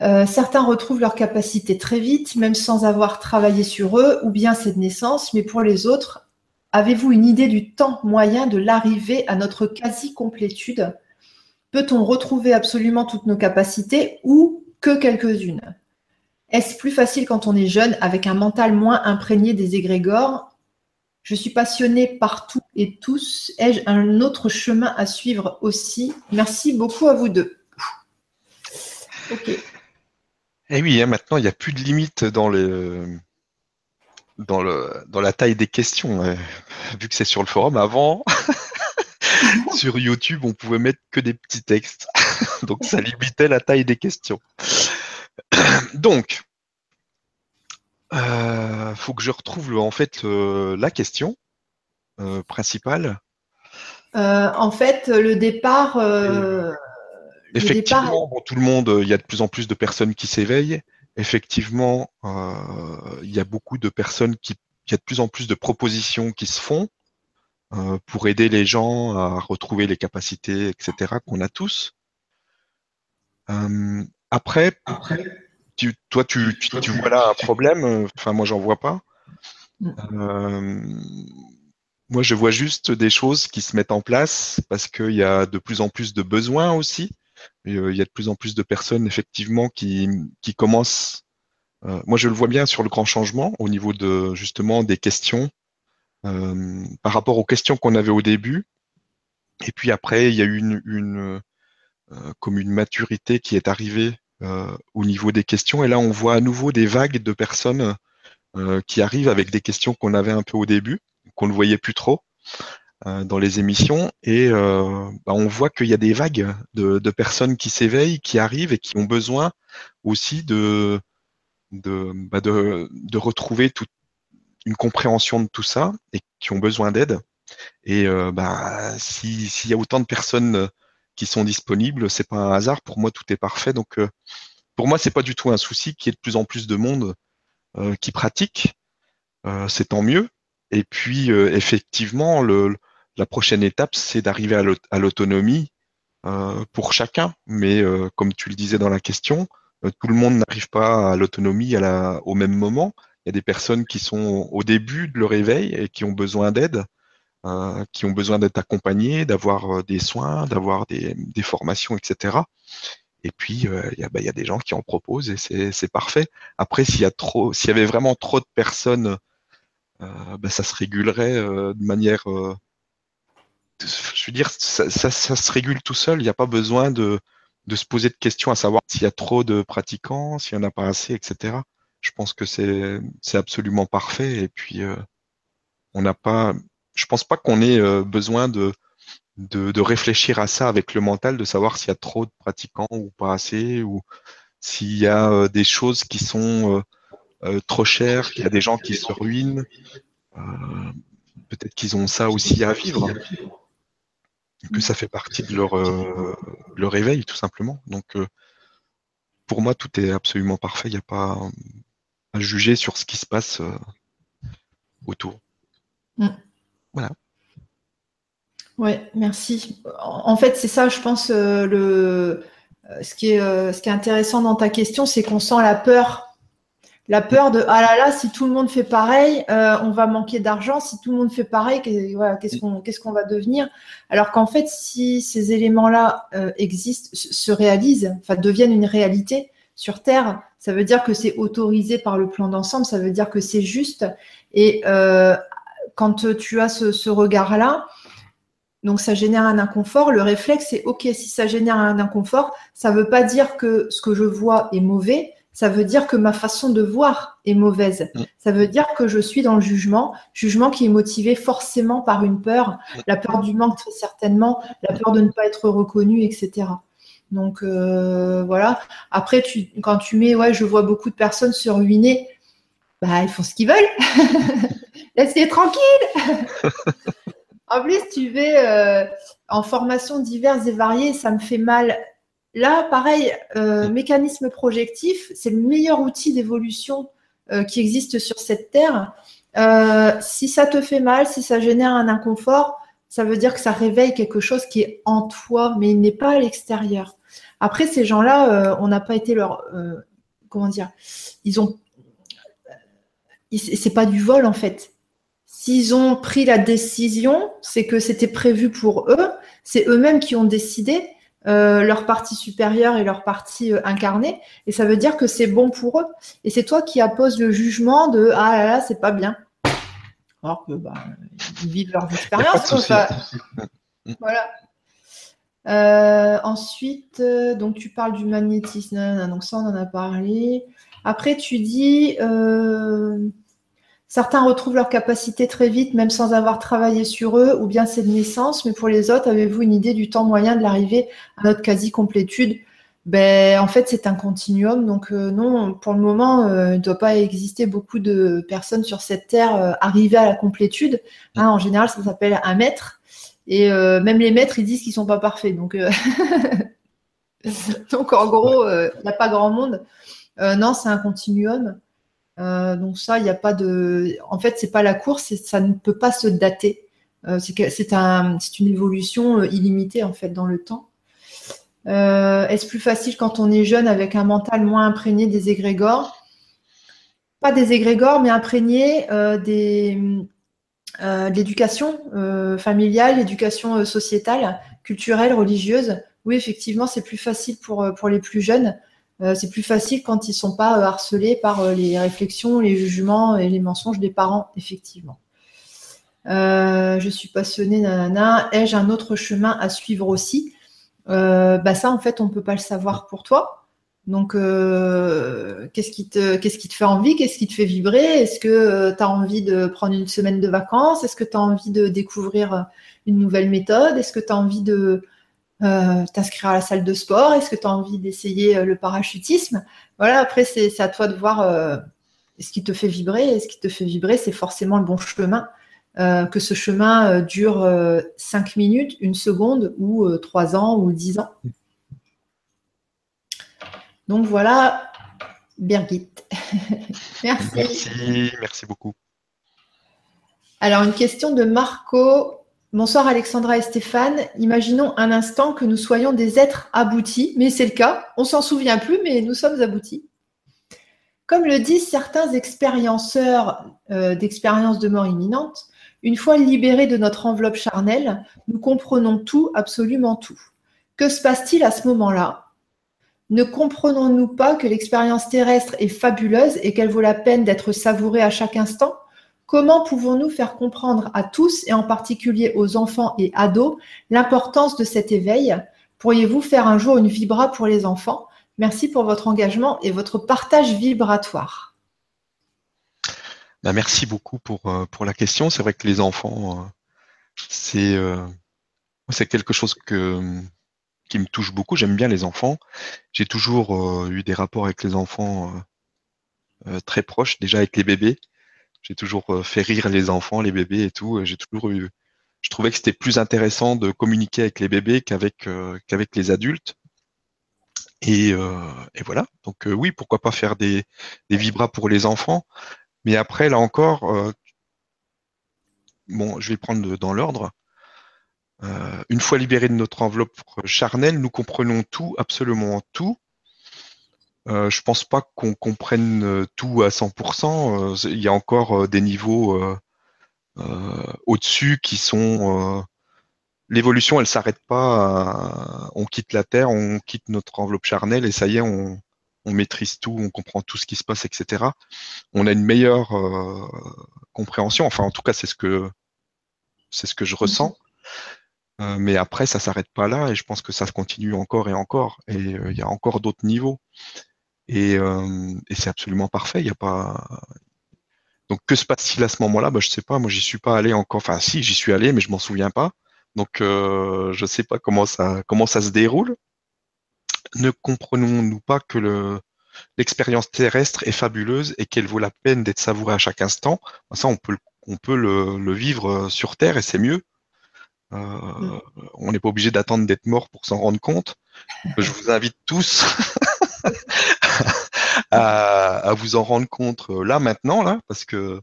euh, certains retrouvent leur capacité très vite, même sans avoir travaillé sur eux, ou bien c'est de naissance, mais pour les autres, avez-vous une idée du temps moyen de l'arrivée à notre quasi-complétude? Peut-on retrouver absolument toutes nos capacités ou que quelques-unes? Est-ce plus facile quand on est jeune, avec un mental moins imprégné des égrégores? Je suis passionnée par tout et tous. Ai-je un autre chemin à suivre aussi? Merci beaucoup à vous deux. Ok. Eh oui, hein, maintenant, il n'y a plus de limite dans, le, dans, le, dans la taille des questions. Hein. Vu que c'est sur le forum, avant, sur YouTube, on pouvait mettre que des petits textes. Donc, ça limitait la taille des questions. Donc, il euh, faut que je retrouve en fait la question euh, principale. Euh, en fait, le départ, Effectivement, tout le monde, il y a de plus en plus de personnes qui s'éveillent. Effectivement, euh, il y a beaucoup de personnes qui, il y a de plus en plus de propositions qui se font euh, pour aider les gens à retrouver les capacités, etc. qu'on a tous. Euh, après, tu, toi, tu, tu, vois là un problème. Enfin, moi, j'en vois pas. Mm. moi, je vois juste des choses qui se mettent en place parce qu'il y a de plus en plus de besoins aussi. Euh, il y a de plus en plus de personnes effectivement qui, qui commencent. Euh, moi, je le vois bien sur le grand changement au niveau de justement des questions euh, par rapport aux questions qu'on avait au début. Et puis après, il y a eu une, une comme une maturité qui est arrivée au niveau des questions. Et là, on voit à nouveau des vagues de personnes qui arrivent avec des questions qu'on avait un peu au début, qu'on ne voyait plus trop. Euh, dans les émissions et euh, bah, on voit qu'il y a des vagues de, personnes qui s'éveillent, qui arrivent et qui ont besoin aussi de, de, bah, de, retrouver toute une compréhension de tout ça et qui ont besoin d'aide. Et euh, bah, s'il y a autant de personnes qui sont disponibles, c'est pas un hasard. Pour moi, tout est parfait. Donc, pour moi, c'est pas du tout un souci qu'il y ait de plus en plus de monde qui pratique. c'est tant mieux. Et puis, effectivement, le, la prochaine étape, c'est d'arriver à l'autonomie euh, pour chacun. Mais euh, comme tu le disais dans la question, euh, tout le monde n'arrive pas à l'autonomie au même moment. Il y a des personnes qui sont au début de leur éveil et qui ont besoin d'aide, qui ont besoin d'être accompagnées, d'avoir des soins, d'avoir des, formations, etc. Et puis, il y, a, bah, y, a, des gens qui en proposent et c'est parfait. Après, s'il y a trop, s'il y avait vraiment trop de personnes, bah, ça se régulerait de manière je veux dire, ça, se régule tout seul. Il n'y a pas besoin de, se poser de questions à savoir s'il y a trop de pratiquants, s'il n'y en a pas assez, etc. Je pense que c'est absolument parfait. Et puis, euh, on n'a pas, je pense pas qu'on ait euh, besoin de, réfléchir à ça avec le mental, de savoir s'il y a trop de pratiquants ou pas assez, ou s'il y a euh, des choses qui sont trop chères, qu'il y a des gens qui se ruinent. Peut-être qu'ils ont ça aussi à vivre que ça fait partie de leur, euh, leur éveil, tout simplement. Donc, euh, pour moi, tout est absolument parfait. Il n'y a pas à juger sur ce qui se passe. Euh. autour. Mm. Voilà. Oui, merci. En fait, c'est ça, je pense, euh, le, ce, qui est, ce qui est intéressant dans ta question, c'est qu'on sent la peur. La peur de ah là là, si tout le monde fait pareil, on va manquer d'argent. Si tout le monde fait pareil, qu'est-ce qu'on qu'est-ce qu'on va devenir? Alors qu'en fait, si ces éléments-là existent, se réalisent, enfin deviennent une réalité sur Terre, ça veut dire que c'est autorisé par le plan d'ensemble. Ça veut dire que c'est juste. Et quand tu as ce regard-là, donc ça génère un inconfort. Le réflexe, c'est OK, si ça génère un inconfort, ça ne veut pas dire que ce que je vois est mauvais, ça veut dire que ma façon de voir est mauvaise. Mm. Ça veut dire que je suis dans le jugement, jugement qui est motivé forcément par une peur, mm. la peur du manque très certainement, la peur de ne pas être reconnu, etc. Donc euh, voilà. Après, tu, quand tu mets, ouais, je vois beaucoup de personnes se ruiner, bah ils font ce qu'ils veulent. Laisse-les tranquilles. En plus, tu vas euh, en formation diverses et variées, ça me fait mal. Là, pareil, euh, mécanisme projectif, c'est le meilleur outil d'évolution euh, qui existe sur cette terre. si ça te fait mal, si ça génère un inconfort, ça veut dire que ça réveille quelque chose qui est en toi, mais il n'est pas à l'extérieur. Après, ces gens-là, on n'a pas été leur. comment dire Ils ont. C'est pas du vol, en fait. S'ils ont pris la décision, c'est que c'était prévu pour eux, c'est eux-mêmes qui ont décidé euh, leur partie supérieure et leur partie euh, incarnée, et ça veut dire que c'est bon pour eux. Et c'est toi qui apposes le jugement de ah là là, c'est pas bien. Alors que bah, ils vivent leur expérience. voilà. Euh, ensuite, donc tu parles du magnétisme, donc ça on en a parlé. Après, tu dis Certains retrouvent leur capacité très vite, même sans avoir travaillé sur eux, ou bien c'est de naissance. Mais pour les autres, avez-vous une idée du temps moyen de l'arrivée à notre quasi-complétude? Ben, En fait, c'est un continuum. Donc euh, non, pour le moment, euh, il ne doit pas exister beaucoup de personnes sur cette terre euh, arrivées à la complétude. Hein, en général, ça s'appelle un maître. Et même les maîtres, ils disent qu'ils ne sont pas parfaits. Donc, donc en gros, il n'y a pas grand monde. non, c'est un continuum. Euh, donc ça, il n'y a pas de. En fait, c'est pas la course, ça ne peut pas se dater. Euh, c'est un, une évolution euh, illimitée en fait dans le temps. Est-ce plus facile quand on est jeune avec un mental moins imprégné des égrégores? Pas des égrégores, mais imprégné des, de l'éducation familiale, l'éducation sociétale, culturelle, religieuse. Oui, effectivement, c'est plus facile pour, les plus jeunes c'est plus facile quand ils ne sont pas euh, harcelés par euh, les réflexions, les jugements et les mensonges des parents, effectivement. je suis passionnée, nanana. Ai-je un autre chemin à suivre aussi? Bah Ça, en fait, on ne peut pas le savoir pour toi. Donc, qu'est-ce qui, qui te fait envie? Qu'est-ce qui te fait vibrer? Est-ce que tu as envie de prendre une semaine de vacances? Est-ce que tu as envie de découvrir une nouvelle méthode? Est-ce que tu as envie de, euh, t'inscrire à la salle de sport Est-ce que tu as envie d'essayer euh, le parachutisme? Voilà, après, c'est à toi de voir euh, ce qui te fait vibrer. Et ce qui te fait vibrer, c'est forcément le bon chemin. que ce chemin dure 5 minutes, une seconde, ou 3 ans, ou 10 ans. Donc voilà, Birgit. merci. Merci, merci beaucoup. Alors, une question de Marco Bonsoir Alexandra et Stéphane. Imaginons un instant que nous soyons des êtres aboutis, mais c'est le cas. On s'en souvient plus, mais nous sommes aboutis. Comme le disent certains expérienceurs euh, d'expériences de mort imminente, une fois libérés de notre enveloppe charnelle, nous comprenons tout, absolument tout. Que se passe-t-il à ce moment-là? Ne comprenons-nous pas que l'expérience terrestre est fabuleuse et qu'elle vaut la peine d'être savourée à chaque instant? Comment pouvons-nous faire comprendre à tous, et en particulier aux enfants et ados, l'importance de cet éveil? Pourriez-vous faire un jour une vibra pour les enfants? Merci pour votre engagement et votre partage vibratoire. Bah, merci beaucoup pour, euh, pour la question. C'est vrai que les enfants, euh, c'est euh, c'est quelque chose qui me touche beaucoup. J'aime bien les enfants. J'ai toujours eu des rapports avec les enfants très proches, déjà avec les bébés. J'ai toujours euh, fait rire les enfants, les bébés et tout. J'ai toujours eu. Je trouvais que c'était plus intéressant de communiquer avec les bébés qu'avec euh, qu'avec les adultes. Et, euh, et voilà. Donc oui, pourquoi pas faire des, des vibras pour les enfants. Mais après, là encore, bon, je vais prendre dans l'ordre. Euh, une fois libérés de notre enveloppe charnelle, nous comprenons tout, absolument tout. Euh, je pense pas qu'on comprenne tout à 100%. Euh, il y a encore des niveaux au-dessus qui sont l'évolution, elle s'arrête pas. on quitte la Terre, on quitte notre enveloppe charnelle et ça y est, on, on maîtrise tout, on comprend tout ce qui se passe, etc. On a une meilleure euh, compréhension. Enfin, en tout cas, c'est ce que c'est ce que je ressens. Euh, mais après, ça s'arrête pas là, et je pense que ça continue encore et encore. Et euh, il y a encore d'autres niveaux. Et, et c'est absolument parfait. Il y a pas. Donc, que se passe-t-il à ce moment-là? Bah, Je sais pas. Moi, j'y suis pas allé encore. Enfin, si, j'y suis allé, mais je m'en souviens pas. Donc, je sais pas comment ça comment ça se déroule ne comprenons-nous pas que l'expérience terrestre est fabuleuse et qu'elle vaut la peine d'être savourée à chaque instant? Ça, on peut, on peut le, vivre euh, sur Terre et c'est mieux. Euh, mm. On n'est pas obligé d'attendre d'être mort pour s'en rendre compte. Je vous invite tous à, vous en rendre compte euh, là, maintenant, là, parce que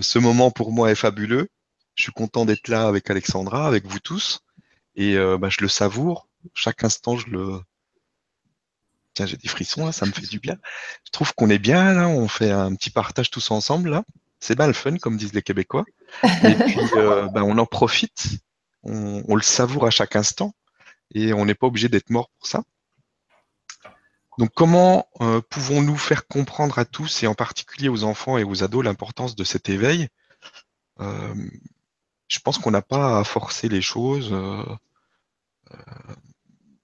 ce moment pour moi est fabuleux. Je suis content d'être là avec Alexandra, avec vous tous, et bah, je le savoure. Chaque instant, je le, j'ai des frissons là, ça me fait du bien. Je trouve qu'on est bien là, on fait un petit partage tous ensemble là. C'est bien le fun, comme disent les Québécois. Et puis, euh, ben, on en profite, on, le savoure à chaque instant, et on n'est pas obligé d'être mort pour ça. Donc, comment euh, pouvons-nous faire comprendre à tous, et en particulier aux enfants et aux ados, l'importance de cet éveil? Euh, Je pense qu'on n'a pas à forcer les choses.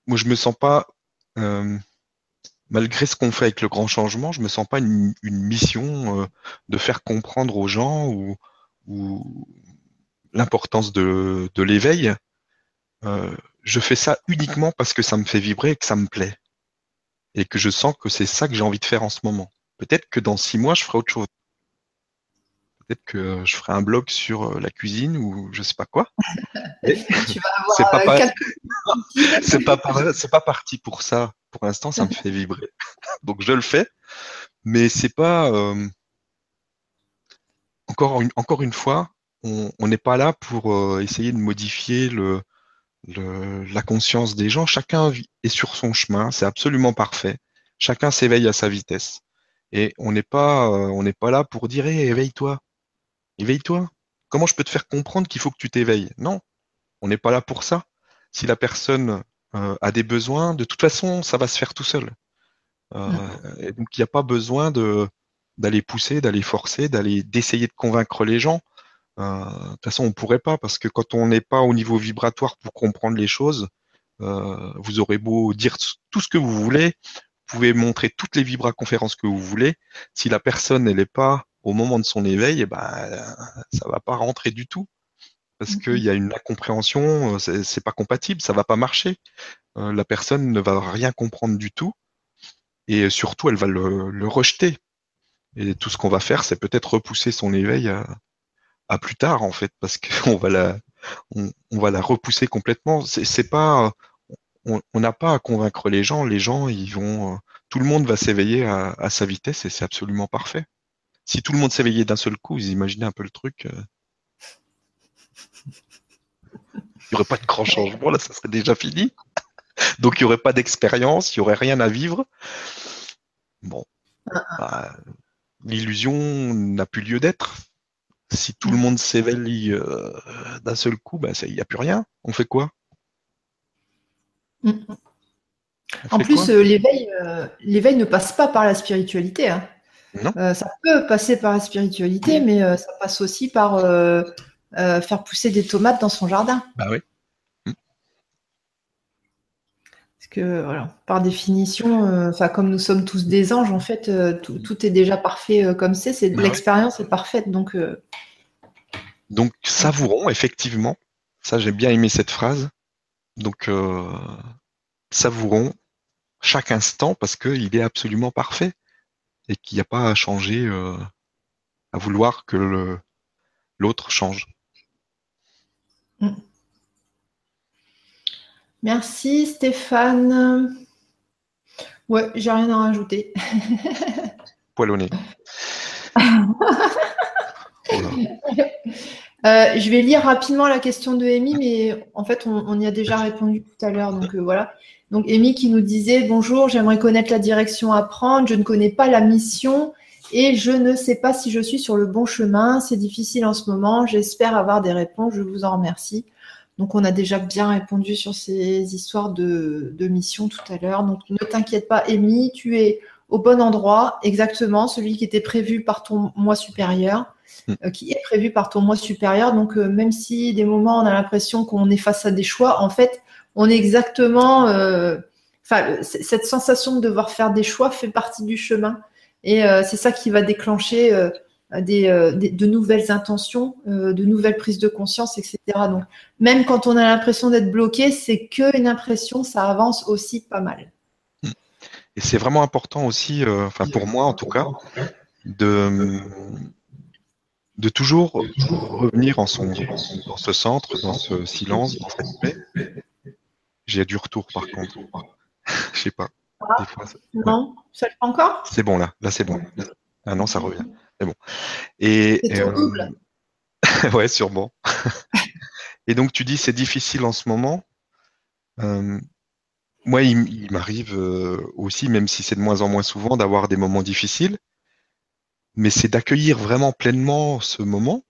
moi, je me sens pas malgré ce qu'on fait avec le grand changement, je me sens pas une, mission euh, de faire comprendre aux gens ou, l'importance de, l'éveil. Euh, je fais ça uniquement parce que ça me fait vibrer et que ça me plaît. Et que je sens que c'est ça que j'ai envie de faire en ce moment. Peut-être que dans six mois, je ferai autre chose. Peut-être que je ferai un blog sur euh, la cuisine ou je sais pas quoi. c'est pas, c'est pas parti pour ça pour l'instant, ça me fait vibrer. Donc je le fais, mais c'est pas euh, encore une, encore une fois, on n'est pas là pour euh, essayer de modifier le, la conscience des gens. Chacun est sur son chemin, c'est absolument parfait. Chacun s'éveille à sa vitesse. Et on n'est pas, euh, on n'est pas là pour dire éveille-toi, éveille-toi. Comment je peux te faire comprendre qu'il faut que tu t'éveilles? Non, on n'est pas là pour ça. Si la personne euh, a des besoins, de toute façon, ça va se faire tout seul. Euh, et donc, il n'y a pas besoin de d'aller pousser, d'aller forcer, d'aller d'essayer de convaincre les gens. Euh, de toute façon, on ne pourrait pas parce que quand on n'est pas au niveau vibratoire pour comprendre les choses, vous aurez beau dire tout ce que vous voulez, vous pouvez montrer toutes les vibraconférences que vous voulez. Si la personne n'est pas au moment de son éveil, eh ben, ça va pas rentrer du tout parce qu'il y a une incompréhension, euh, c'est pas compatible, ça va pas marcher. Euh, la personne ne va rien comprendre du tout et surtout elle va le, rejeter. Et tout ce qu'on va faire, c'est peut-être repousser son éveil à, plus tard en fait, parce qu'on va la, on, va la repousser complètement. C'est pas, on n'a pas à convaincre les gens. Les gens, ils vont, tout le monde va s'éveiller à, à, sa vitesse et c'est absolument parfait. Si tout le monde s'éveillait d'un seul coup, vous imaginez un peu le truc. Euh, il n'y aurait pas de grand changement, là, ça serait déjà fini. Donc, il n'y aurait pas d'expérience, il n'y aurait rien à vivre. Bon, bah, l'illusion n'a plus lieu d'être. Si tout le monde s'éveille euh, d'un seul coup, bah, il n'y a plus rien. On fait quoi? En plus, euh, euh, l'éveil, ne passe pas par la spiritualité. Hein. ça peut passer par la spiritualité, mais ça passe aussi par faire pousser des tomates dans son jardin. Bah oui. Parce que, voilà, par définition, euh, comme nous sommes tous des anges, en fait, euh, tout, est déjà parfait comme c'est. c'est bah L'expérience est parfaite, donc. Donc, savourons, effectivement. Ça, j'ai bien aimé cette phrase. Donc, savourons chaque instant parce qu'il est absolument parfait et qu'il n'y a pas à changer, à vouloir que l'autre change. Mm. Merci Stéphane. Ouais, j'ai rien à rajouter. Poilonné. Euh, je vais lire rapidement la question de Amy, mais en fait, on, y a déjà répondu tout à l'heure. Donc voilà. Donc Amy qui nous disait Bonjour, j'aimerais connaître la direction à prendre. Je ne connais pas la mission et je ne sais pas si je suis sur le bon chemin. C'est difficile en ce moment. J'espère avoir des réponses. Je vous en remercie. Donc, on a déjà bien répondu sur ces histoires de, mission tout à l'heure. Donc, ne t'inquiète pas, Amy, tu es au bon endroit, exactement, celui qui était prévu par ton moi supérieur, hmm. euh, qui est prévu par ton moi supérieur. Donc, euh, même si des moments on a l'impression qu'on est face à des choix, en fait, on est exactement. Euh, enfin, cette sensation de devoir faire des choix fait partie du chemin. Et c'est ça qui va déclencher euh, des, de nouvelles intentions, euh, de nouvelles prises de conscience, etc. Donc, même quand on a l'impression d'être bloqué, c'est qu'une impression, ça avance aussi pas mal. Et c'est vraiment important aussi, euh, enfin pour moi en tout cas, de, de toujours revenir en son, dans ce centre, dans ce silence, dans cette paix. J'ai du retour par contre. Je sais pas. Ah, non, ça le fait encore? C'est bon là, là c'est bon. Ah non, ça revient. C'est bon. Et, euh, ouais, sûrement. et donc tu dis c'est difficile en ce moment. Euh, moi, il, m'arrive euh, aussi, même si c'est de moins en moins souvent, d'avoir des moments difficiles. Mais c'est d'accueillir vraiment pleinement ce moment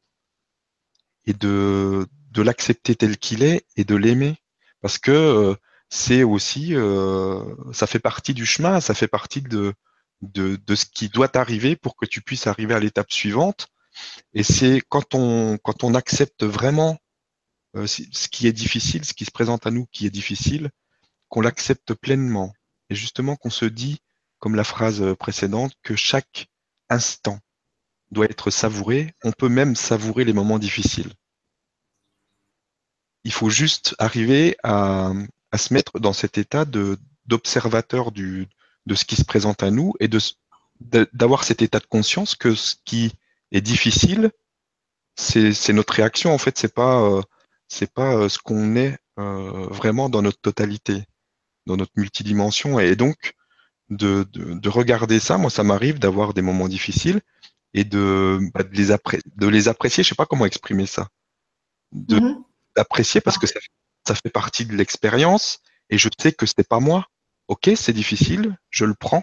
et de, de l'accepter tel qu'il est et de l'aimer. Parce que c'est aussi, ça fait partie du chemin, ça fait partie de, de, ce qui doit arriver pour que tu puisses arriver à l'étape suivante. Et c'est quand on, accepte vraiment euh, ce qui est difficile, ce qui se présente à nous qui est difficile, qu'on l'accepte pleinement. Et justement qu'on se dit, comme la phrase précédente, que chaque instant doit être savouré. On peut même savourer les moments difficiles. Il faut juste arriver à, à se mettre dans cet état d'observateur du, de ce qui se présente à nous et de d'avoir cet état de conscience que ce qui est difficile, c'est notre réaction. En fait, c'est pas euh, c'est pas euh, ce qu'on est euh, vraiment dans notre totalité, dans notre multidimension. Et donc de, de, regarder ça, moi, ça m'arrive d'avoir des moments difficiles et de, bah, de, les de les apprécier. Je sais pas comment exprimer ça. De d'apprécier parce que ça, ça fait partie de l'expérience et je sais que c'est pas moi ok, c'est difficile, je le prends,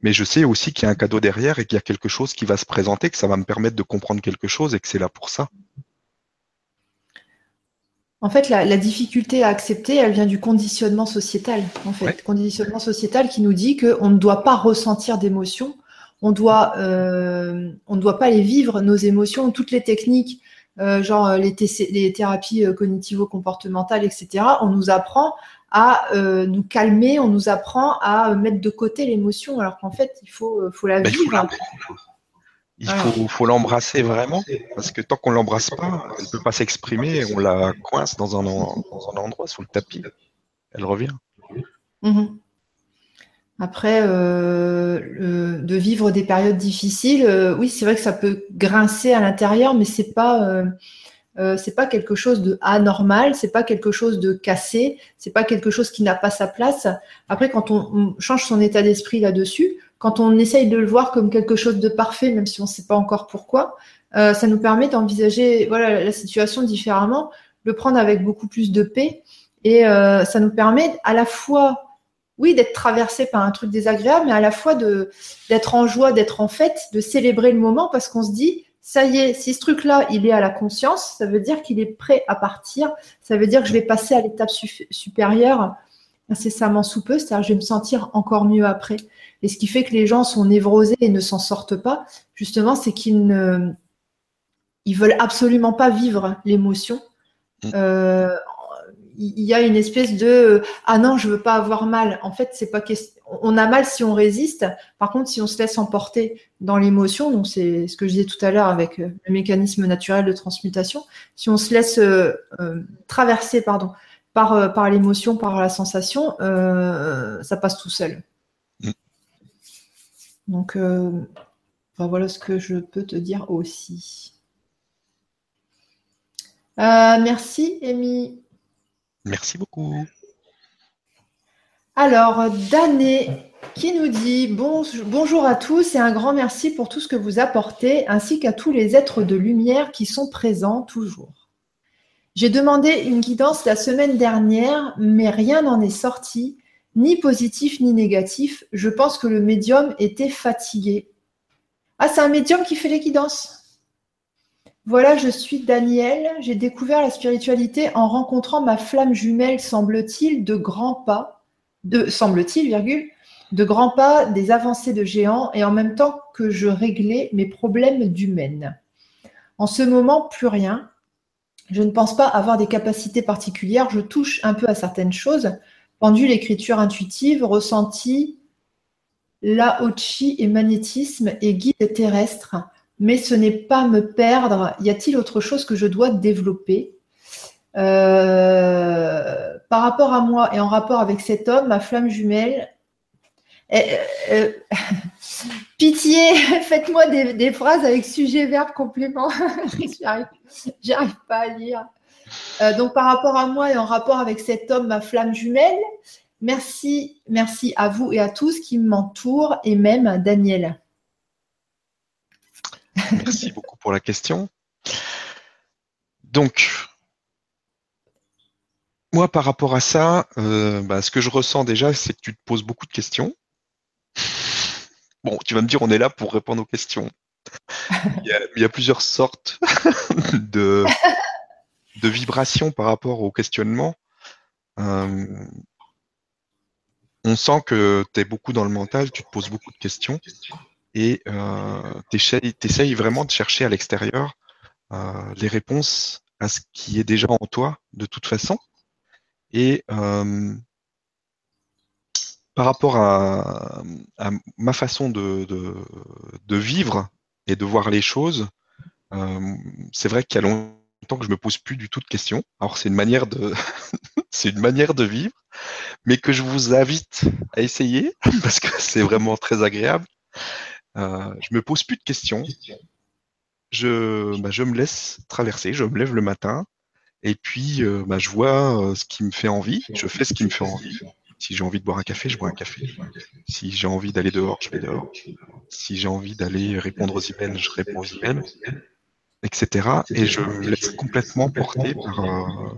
mais je sais aussi qu'il y a un cadeau derrière et qu'il y a quelque chose qui va se présenter, que ça va me permettre de comprendre quelque chose et que c'est là pour ça. En fait, la, difficulté à accepter, elle vient du conditionnement sociétal. En fait, conditionnement sociétal qui nous dit qu'on ne doit pas ressentir d'émotions, on doit, euh, on ne doit pas les vivre nos émotions, toutes les techniques, euh, genre les, les thérapies euh, cognitivo-comportementales, etc. On nous apprend à euh, nous calmer, on nous apprend à mettre de côté l'émotion, alors qu'en fait, il faut, euh, faut la ben, vivre. Il faut, l'embrasser vraiment, parce que tant qu'on l'embrasse pas, elle ne peut pas s'exprimer, on la coince dans un, un, endroit, sous le tapis, elle revient. Mhm. Après, euh, de vivre des périodes difficiles, oui, c'est vrai que ça peut grincer à l'intérieur, mais c'est pas euh, c'est pas quelque chose de anormal, c'est pas quelque chose de cassé, c'est pas quelque chose qui n'a pas sa place. Après, quand on, change son état d'esprit là-dessus, quand on essaye de le voir comme quelque chose de parfait, même si on ne sait pas encore pourquoi, euh, ça nous permet d'envisager voilà la situation différemment, le prendre avec beaucoup plus de paix, et euh, ça nous permet à la fois oui, d'être traversé par un truc désagréable, mais à la fois de d'être en joie, d'être en fête, de célébrer le moment parce qu'on se dit ça y est, si ce truc-là, il est à la conscience, ça veut dire qu'il est prêt à partir. Ça veut dire que je vais passer à l'étape supérieure incessamment sous peu, c'est-à-dire que je vais me sentir encore mieux après. Et ce qui fait que les gens sont névrosés et ne s'en sortent pas, justement, c'est qu'ils ne ils veulent absolument pas vivre l'émotion. Mm. Euh, il y a une espèce de ah non, je veux pas avoir mal. En fait, c'est pas question on a mal si on résiste. Par contre, si on se laisse emporter dans l'émotion, donc c'est ce que je disais tout à l'heure avec euh, le mécanisme naturel de transmutation, si on se laisse euh, euh, traverser pardon, par, par l'émotion, par la sensation, ça passe tout seul. Mm. Donc, voilà ce que je peux te dire aussi. merci, Amy. Merci beaucoup. Alors, Dané qui nous dit bonjour à tous et un grand merci pour tout ce que vous apportez, ainsi qu'à tous les êtres de lumière qui sont présents toujours. J'ai demandé une guidance la semaine dernière, mais rien n'en est sorti, ni positif ni négatif. Je pense que le médium était fatigué. Ah, c'est un médium qui fait les guidances. Voilà, je suis Daniel. J'ai découvert la spiritualité en rencontrant ma flamme jumelle, semble-t-il, de grands pas, de semble-t-il, virgule, de grands pas, des avancées de géants, et en même temps que je réglais mes problèmes d'humaine. En ce moment, plus rien. Je ne pense pas avoir des capacités particulières. Je touche un peu à certaines choses. Pendule, écriture intuitive, ressenti, laochi et magnétisme et guide terrestre. Mais ce n'est pas me perdre. Y a-t-il autre chose que je dois développer? Euh, Par rapport à moi et en rapport avec cet homme, ma flamme jumelle, eh, euh, pitié, faites-moi des, phrases avec sujet, verbe, complément. J'arrive pas à lire. Euh, donc, par rapport à moi et en rapport avec cet homme, ma flamme jumelle, merci, merci à vous et à tous qui m'entourent et même Daniel. Merci beaucoup pour la question. Donc, moi, par rapport à ça, euh, bah, ce que je ressens déjà, c'est que tu te poses beaucoup de questions. Bon, tu vas me dire, on est là pour répondre aux questions. Il y a, plusieurs sortes de, vibrations par rapport au questionnement. Euh, on sent que tu es beaucoup dans le mental, tu te poses beaucoup de questions et euh, tu essayes, vraiment de chercher à l'extérieur les réponses à ce qui est déjà en toi de toute façon. Et euh, par rapport à, ma façon de, de, vivre et de voir les choses, euh, c'est vrai qu'il y a longtemps que je me pose plus du tout de questions. Alors c'est une manière de c'est une manière de vivre, mais que je vous invite à essayer parce que c'est vraiment très agréable. Euh, je me pose plus de questions. Je, bah, je me laisse traverser. Je me lève le matin et puis euh, bah, je vois euh, ce qui me fait envie. Je fais ce qui me fait envie. Si j'ai envie de boire un café, je bois un café. Si j'ai envie d'aller dehors, je vais dehors. Si j'ai envie d'aller répondre aux emails, je réponds aux emails, etc. Et je me laisse complètement porter par, euh,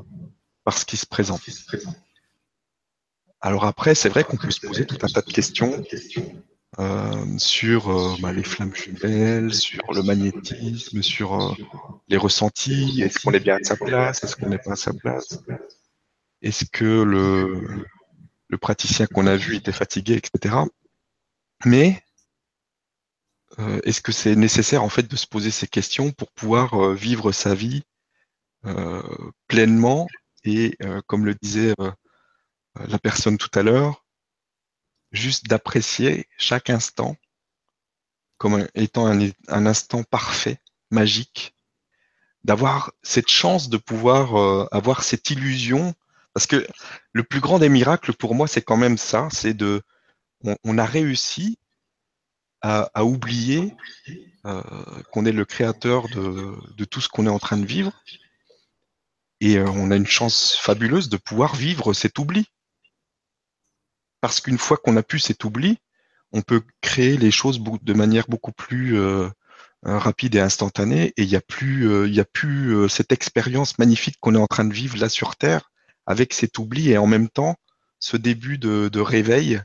par ce qui se présente. Alors après, c'est vrai qu'on peut se poser tout un tas de questions sur euh, bah, les flammes jumelles, sur le magnétisme, sur les ressentis. Est-ce qu'on est bien à sa place? Est-ce qu'on n'est pas à sa place? Est-ce que le, praticien qu'on a vu était fatigué, etc. Mais euh, est-ce que c'est nécessaire en fait de se poser ces questions pour pouvoir euh, vivre sa vie euh, pleinement? Et, comme le disait la personne tout à l'heure, juste d'apprécier chaque instant comme étant un, instant parfait, magique, d'avoir cette chance de pouvoir avoir cette illusion parce que le plus grand des miracles pour moi, c'est quand même ça, c'est de, on, a réussi à, oublier euh, qu'on est le créateur de, tout ce qu'on est en train de vivre, et euh, on a une chance fabuleuse de pouvoir vivre cet oubli. Parce qu'une fois qu'on a pu cet oubli, on peut créer les choses de manière beaucoup plus euh, rapide et instantanée, et il n'y a plus, il a plus cette expérience magnifique qu'on est en train de vivre là sur Terre avec cet oubli et en même temps ce début de, réveil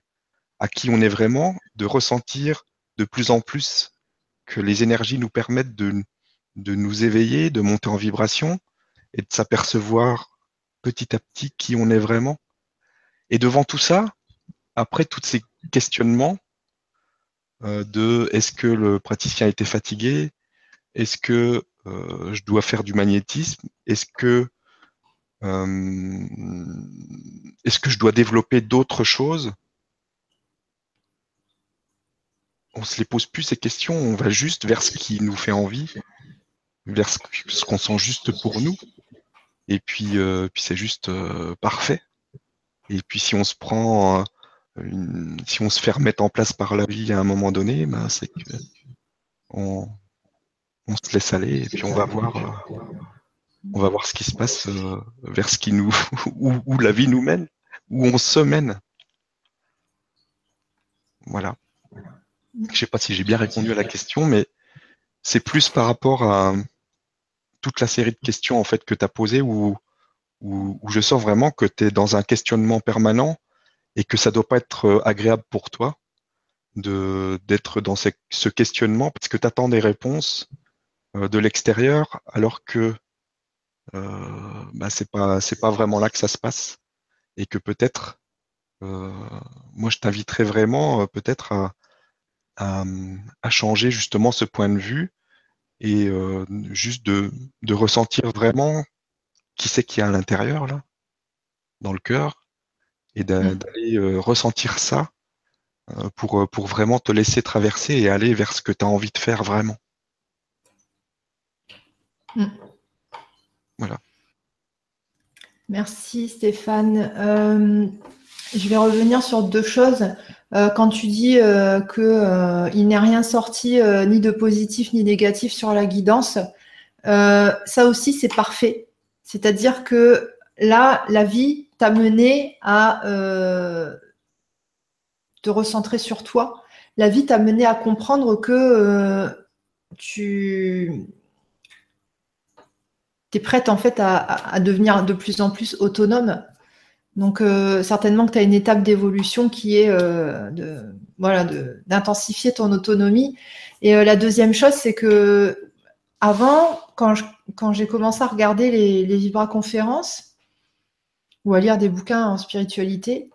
à qui on est vraiment, de ressentir de plus en plus que les énergies nous permettent de nous éveiller, de monter en vibration et de s'apercevoir petit à petit qui on est vraiment. Et devant tout ça, après tous ces questionnements euh, de est-ce que le praticien été fatigué, est-ce que euh, je dois faire du magnétisme, est-ce que euh, est-ce que je dois développer d'autres choses On se les pose plus ces questions, on va juste vers ce qui nous fait envie, vers ce qu'on sent juste pour nous. Et puis, puis c'est juste parfait. Et puis si on se prend, si on se fait remettre en place par la vie à un moment donné, ben, c'est que on, se laisse aller et puis on va voir on va voir ce qui se passe euh, vers ce qui nous, où, la vie nous mène, où on se mène. voilà. Je sais pas si j'ai bien répondu à la question, mais c'est plus par rapport à toute la série de questions en fait que tu as posées où, où, je sens vraiment que tu es dans un questionnement permanent et que ça doit pas être euh, agréable pour toi de d'être dans ce, questionnement parce que tu attends des réponses euh, de l'extérieur alors que euh, bah, c'est pas c'est pas vraiment là que ça se passe et que peut-être euh, moi je t'inviterais vraiment peut-être à, à, changer justement ce point de vue et juste de, de ressentir vraiment qui c'est qu'il y a à l'intérieur là dans le cœur et mmh. d'aller ressentir ça euh, pour, euh, pour vraiment te laisser traverser et aller vers ce que tu as envie de faire vraiment. Mm. Voilà. Merci Stéphane. Euh, je vais revenir sur deux choses. quand tu dis qu'il n'est rien sorti ni de positif ni négatif sur la guidance, ça aussi c'est parfait. C'est-à-dire que là, la vie t'a mené à te recentrer sur toi. La vie t'a mené à comprendre que euh, tu es prête en fait à, devenir de plus en plus autonome. Donc euh, certainement que tu as une étape d'évolution qui est euh, voilà d'intensifier ton autonomie. Et la deuxième chose, c'est que avant, quand quand j'ai commencé à regarder les, les Vibra conférences ou à lire des bouquins en spiritualité,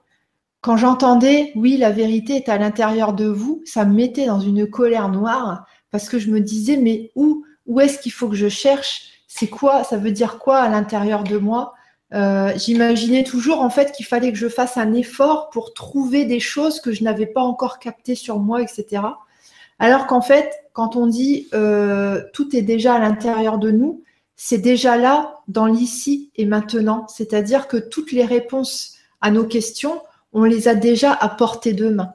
quand j'entendais oui, la vérité est à l'intérieur de vous, ça me mettait dans une colère noire parce que je me disais mais où où est-ce qu'il faut que je cherche? C'est quoi? Ça veut dire quoi à l'intérieur de moi? Euh, J'imaginais toujours en fait qu'il fallait que je fasse un effort pour trouver des choses que je n'avais pas encore captées sur moi, etc. Alors qu'en fait, quand on dit euh, tout est déjà à l'intérieur de nous, c'est déjà là, dans l'ici et maintenant. C'est-à-dire que toutes les réponses à nos questions, on les a déjà à portée de main.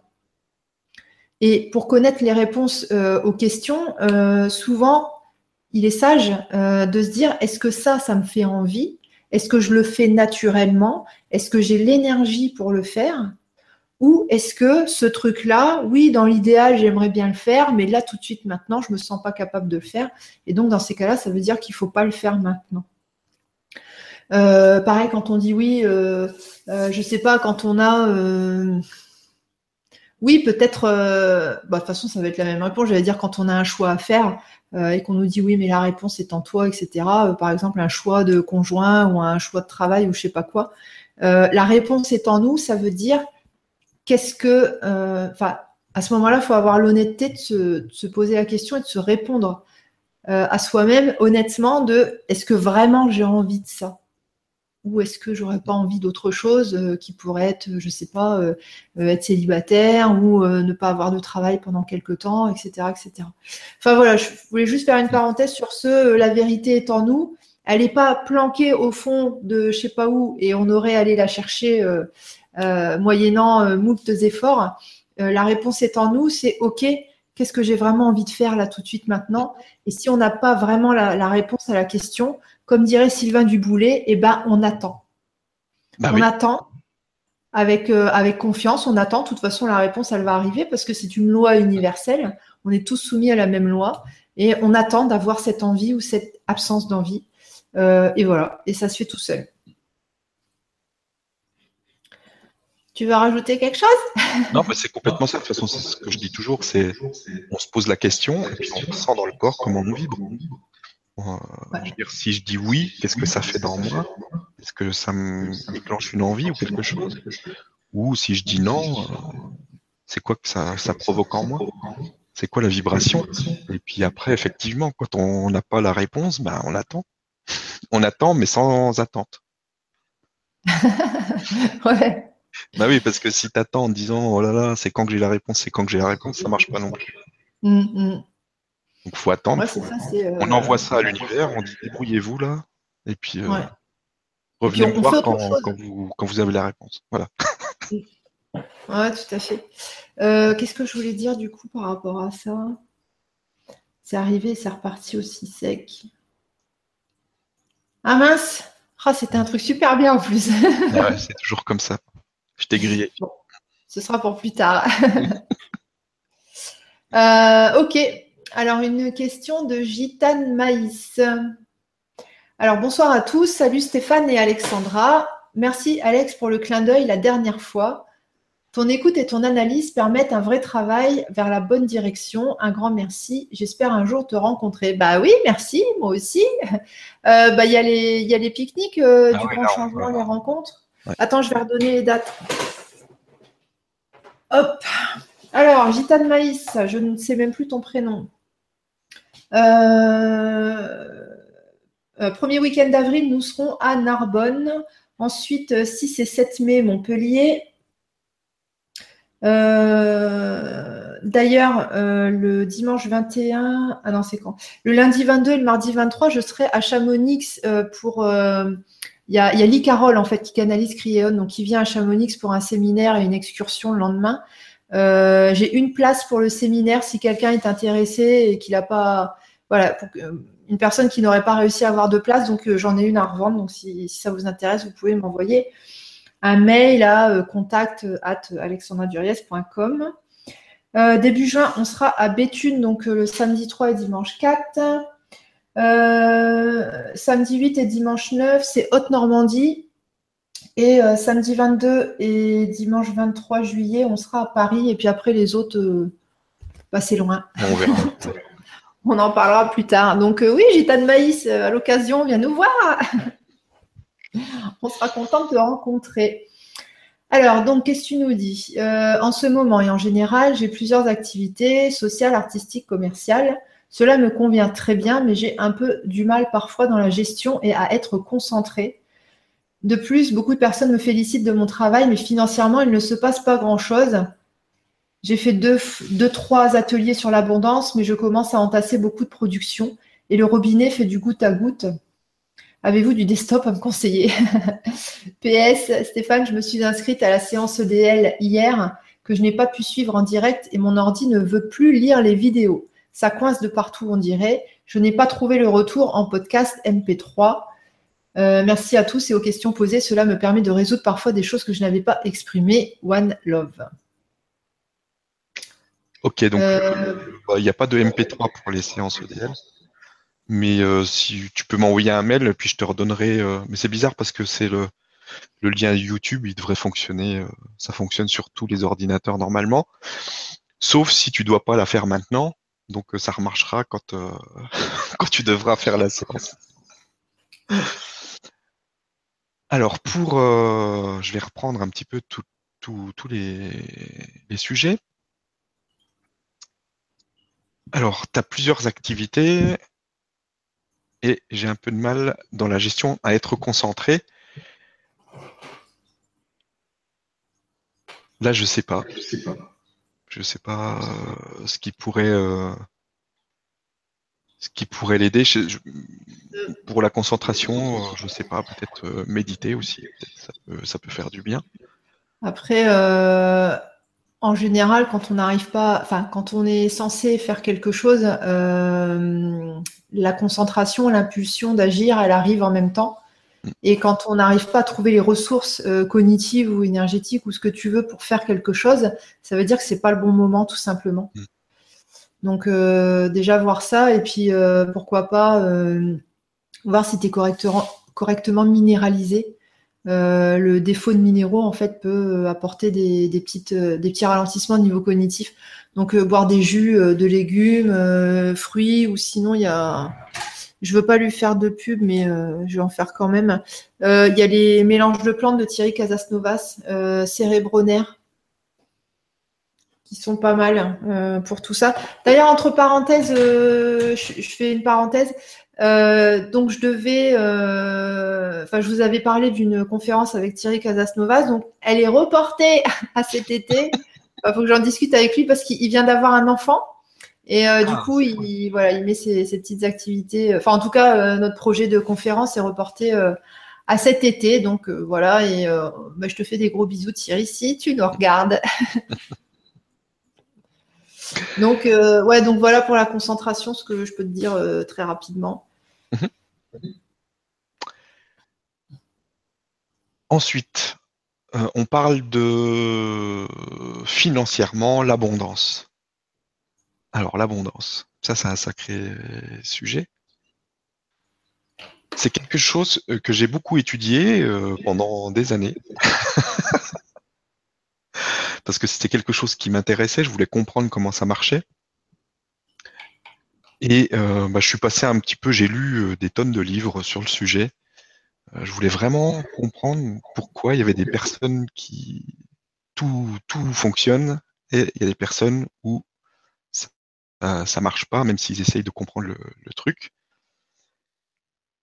Et pour connaître les réponses euh, aux questions, euh, souvent, il est sage euh, de se dire, est-ce que ça, ça me fait envie? Est-ce que je le fais naturellement? Est-ce que j'ai l'énergie pour le faire? Ou est-ce que ce truc-là, oui, dans l'idéal, j'aimerais bien le faire, mais là, tout de suite, maintenant, je ne me sens pas capable de le faire. Et donc, dans ces cas-là, ça veut dire qu'il ne faut pas le faire maintenant. Euh, pareil, quand on dit oui, euh, euh, je sais pas, quand on a. Oui, peut-être. Bah, de toute façon, ça va être la même réponse. J'allais dire quand on a un choix à faire et qu'on nous dit oui, mais la réponse est en toi, etc. par exemple, un choix de conjoint ou un choix de travail ou je sais pas quoi. la réponse est en nous, ça veut dire qu'est-ce que. Enfin, à ce moment-là, il faut avoir l'honnêteté de se, poser la question et de se répondre à soi-même honnêtement de est-ce que vraiment j'ai envie de ça? Ou est-ce que j'aurais pas envie d'autre chose euh, qui pourrait être, je sais pas, euh, euh, être célibataire ou ne pas avoir de travail pendant quelque temps, etc., etc. Enfin voilà, je voulais juste faire une parenthèse sur ce. la vérité est en nous. Elle n'est pas planquée au fond de je sais pas où et on aurait allé la chercher moyennant moult efforts. la réponse est en nous. C'est ok. Qu'est-ce que j'ai vraiment envie de faire là tout de suite maintenant? Et si on n'a pas vraiment la réponse à la question, comme dirait Sylvain Duboulet, eh ben, on attend. Bah on attend avec, euh, avec confiance, on attend. De toute façon, la réponse, elle va arriver parce que c'est une loi universelle. On est tous soumis à la même loi et on attend d'avoir cette envie ou cette absence d'envie. Euh, et voilà, et ça se fait tout seul. Tu veux rajouter quelque chose? Non, mais c'est complètement ça. De toute façon, c'est ce que je dis toujours, c'est on se pose la question et puis on sent dans le corps comment on vibre. Euh, si je dis oui, qu'est-ce que ça fait dans moi? Est-ce que ça me déclenche une envie ou quelque chose? Ou si je dis non, euh, c'est quoi que ça, provoque en moi? C'est quoi la vibration? Et puis après, effectivement, quand on n'a pas la réponse, ben, on attend. On attend, mais sans attente. ouais. Bah oui, parce que si tu attends en disant oh là là, c'est quand que j'ai la réponse, c'est quand que j'ai la réponse, ça marche pas non plus. Hum, hum. Donc faut attendre. Euh, on envoie ça à l'univers, on dit débrouillez-vous là, et puis euh, revenez me voir quand, vous, avez la réponse. Voilà. ouais, tout à fait. Euh, qu'est-ce que je voulais dire du coup par rapport à ça? C'est arrivé, c'est reparti aussi sec. Ah mince ah, C'était un truc super bien en plus. ouais, c'est toujours comme ça. Je t'ai grillé. ce sera pour plus tard. ok. Alors, une question de Gitane Maïs. Alors, bonsoir à tous. Salut Stéphane et Alexandra. Merci Alex pour le clin d'œil la dernière fois. Ton écoute et ton analyse permettent un vrai travail vers la bonne direction. Un grand merci. J'espère un jour te rencontrer. Bah oui, merci, moi aussi. Euh, bah, il y a les, y a les pique-niques euh, ah du grand changement, les rencontres. Attends, je vais redonner les dates. Hop. Alors, Gitane Maïs, je ne sais même plus ton prénom. Euh, premier week-end d'avril, nous serons à Narbonne. Ensuite, 6 et 7 mai, Montpellier. Euh, d'ailleurs, euh, le dimanche 21, ah non, c'est quand? Le lundi 22 et le mardi 23, je serai à Chamonix euh, pour. Il y a, y a Lee Carroll, en fait, qui canalise Criéon, donc qui vient à Chamonix pour un séminaire et une excursion le lendemain. J'ai une place pour le séminaire si quelqu'un est intéressé et qu'il n'a pas. Voilà, pour, une personne qui n'aurait pas réussi à avoir de place, donc j'en ai une à revendre. Donc si, ça vous intéresse, vous pouvez m'envoyer un mail à euh, contact at alexandraduriez.com. Euh, début juin, on sera à Béthune, donc euh, le samedi 3 et dimanche 4. Samedi 8 et dimanche 9, c'est Haute-Normandie. Et samedi 22 et dimanche 23 juillet, on sera à Paris. Et puis après, les autres, bah, c'est loin. On verra. on en parlera plus tard. Donc oui, Gita de Maïs, à l'occasion, viens nous voir. On sera content de te rencontrer. Alors, donc, qu'est-ce que tu nous dis? Euh, En ce moment et en général, j'ai plusieurs activités sociales, artistiques, commerciales. Cela me convient très bien, mais j'ai un peu du mal parfois dans la gestion et à être concentrée. De plus, beaucoup de personnes me félicitent de mon travail, mais financièrement, il ne se passe pas grand-chose. J'ai fait deux, deux, trois ateliers sur l'abondance, mais je commence à entasser beaucoup de production et le robinet fait du goutte à goutte. Avez-vous du desktop à me conseiller? PS, Stéphane, je me suis inscrite à la séance EDL hier que je n'ai pas pu suivre en direct et mon ordi ne veut plus lire les vidéos. Ça coince de partout, on dirait. Je n'ai pas trouvé le retour en podcast MP3. Euh, merci à tous et aux questions posées. Cela me permet de résoudre parfois des choses que je n'avais pas exprimées. One love. Ok, donc euh, il n'y a pas de MP3 pour les séances EDL. Mais euh, si tu peux m'envoyer un mail, puis je te redonnerai. Euh, mais c'est bizarre parce que c'est le, le lien YouTube, il devrait fonctionner. Euh, ça fonctionne sur tous les ordinateurs normalement, sauf si tu dois pas la faire maintenant. Donc ça remarchera quand quand tu devras faire la séance. Alors pour, je vais reprendre un petit peu tous les, sujets. Alors, tu as plusieurs activités et j'ai un peu de mal dans la gestion à être concentré. Là, je sais. Je sais pas. Je sais pas euh, ce qui pourrait euh, ce qui pourrait l'aider. pour la concentration, euh, je sais pas. Peut-être méditer aussi. ça, peut, ça peut faire du bien. Après, en général, quand on n'arrive pas, enfin, quand on est censé faire quelque chose, la concentration, l'impulsion d'agir, elle arrive en même temps. Et quand on n'arrive pas à trouver les ressources euh, cognitives ou énergétiques ou ce que tu veux pour faire quelque chose, ça veut dire que c'est pas le bon moment, tout simplement. Mm. Donc euh, déjà voir ça et puis pourquoi pas voir si tu es correctement, correctement minéralisé euh, le défaut de minéraux en fait peut apporter des, petites, euh, des petits ralentissements au niveau cognitif. Donc euh, boire des jus de légumes, fruits ou sinon il y a je veux pas lui faire de pub, mais je vais en faire quand même. Il y a les mélanges de plantes de Thierry Casasnovas, euh, qui sont pas mal pour tout ça. D'ailleurs, entre parenthèses, je, fais une parenthèse. Euh, donc je devais, euh, enfin je vous avais parlé d'une conférence avec Thierry Casasnovas, donc elle est reportée à cet été. Il faut que j'en discute avec lui parce qu'il vient d'avoir un enfant et euh, du ah, coup il voilà il met ses, petites activités. Enfin en tout cas notre projet de conférence est reporté à cet été, donc voilà et bah, je te fais des gros bisous Thierry si tu nous regardes. donc ouais donc voilà pour la concentration ce que je peux te dire très rapidement. Mhm. Ensuite, euh, on parle de financièrement l'abondance. Alors l'abondance, ça c'est un sacré sujet. C'est quelque chose euh, que j'ai beaucoup étudié euh, pendant des années. Parce que c'était quelque chose qui m'intéressait, je voulais comprendre comment ça marchait. Et euh, bah, je suis passé un petit peu, j'ai lu des tonnes de livres sur le sujet. je voulais vraiment comprendre pourquoi il y avait des personnes qui tout, tout fonctionne et il y a des personnes où ça, ça marche pas, même s'ils essayent de comprendre le truc.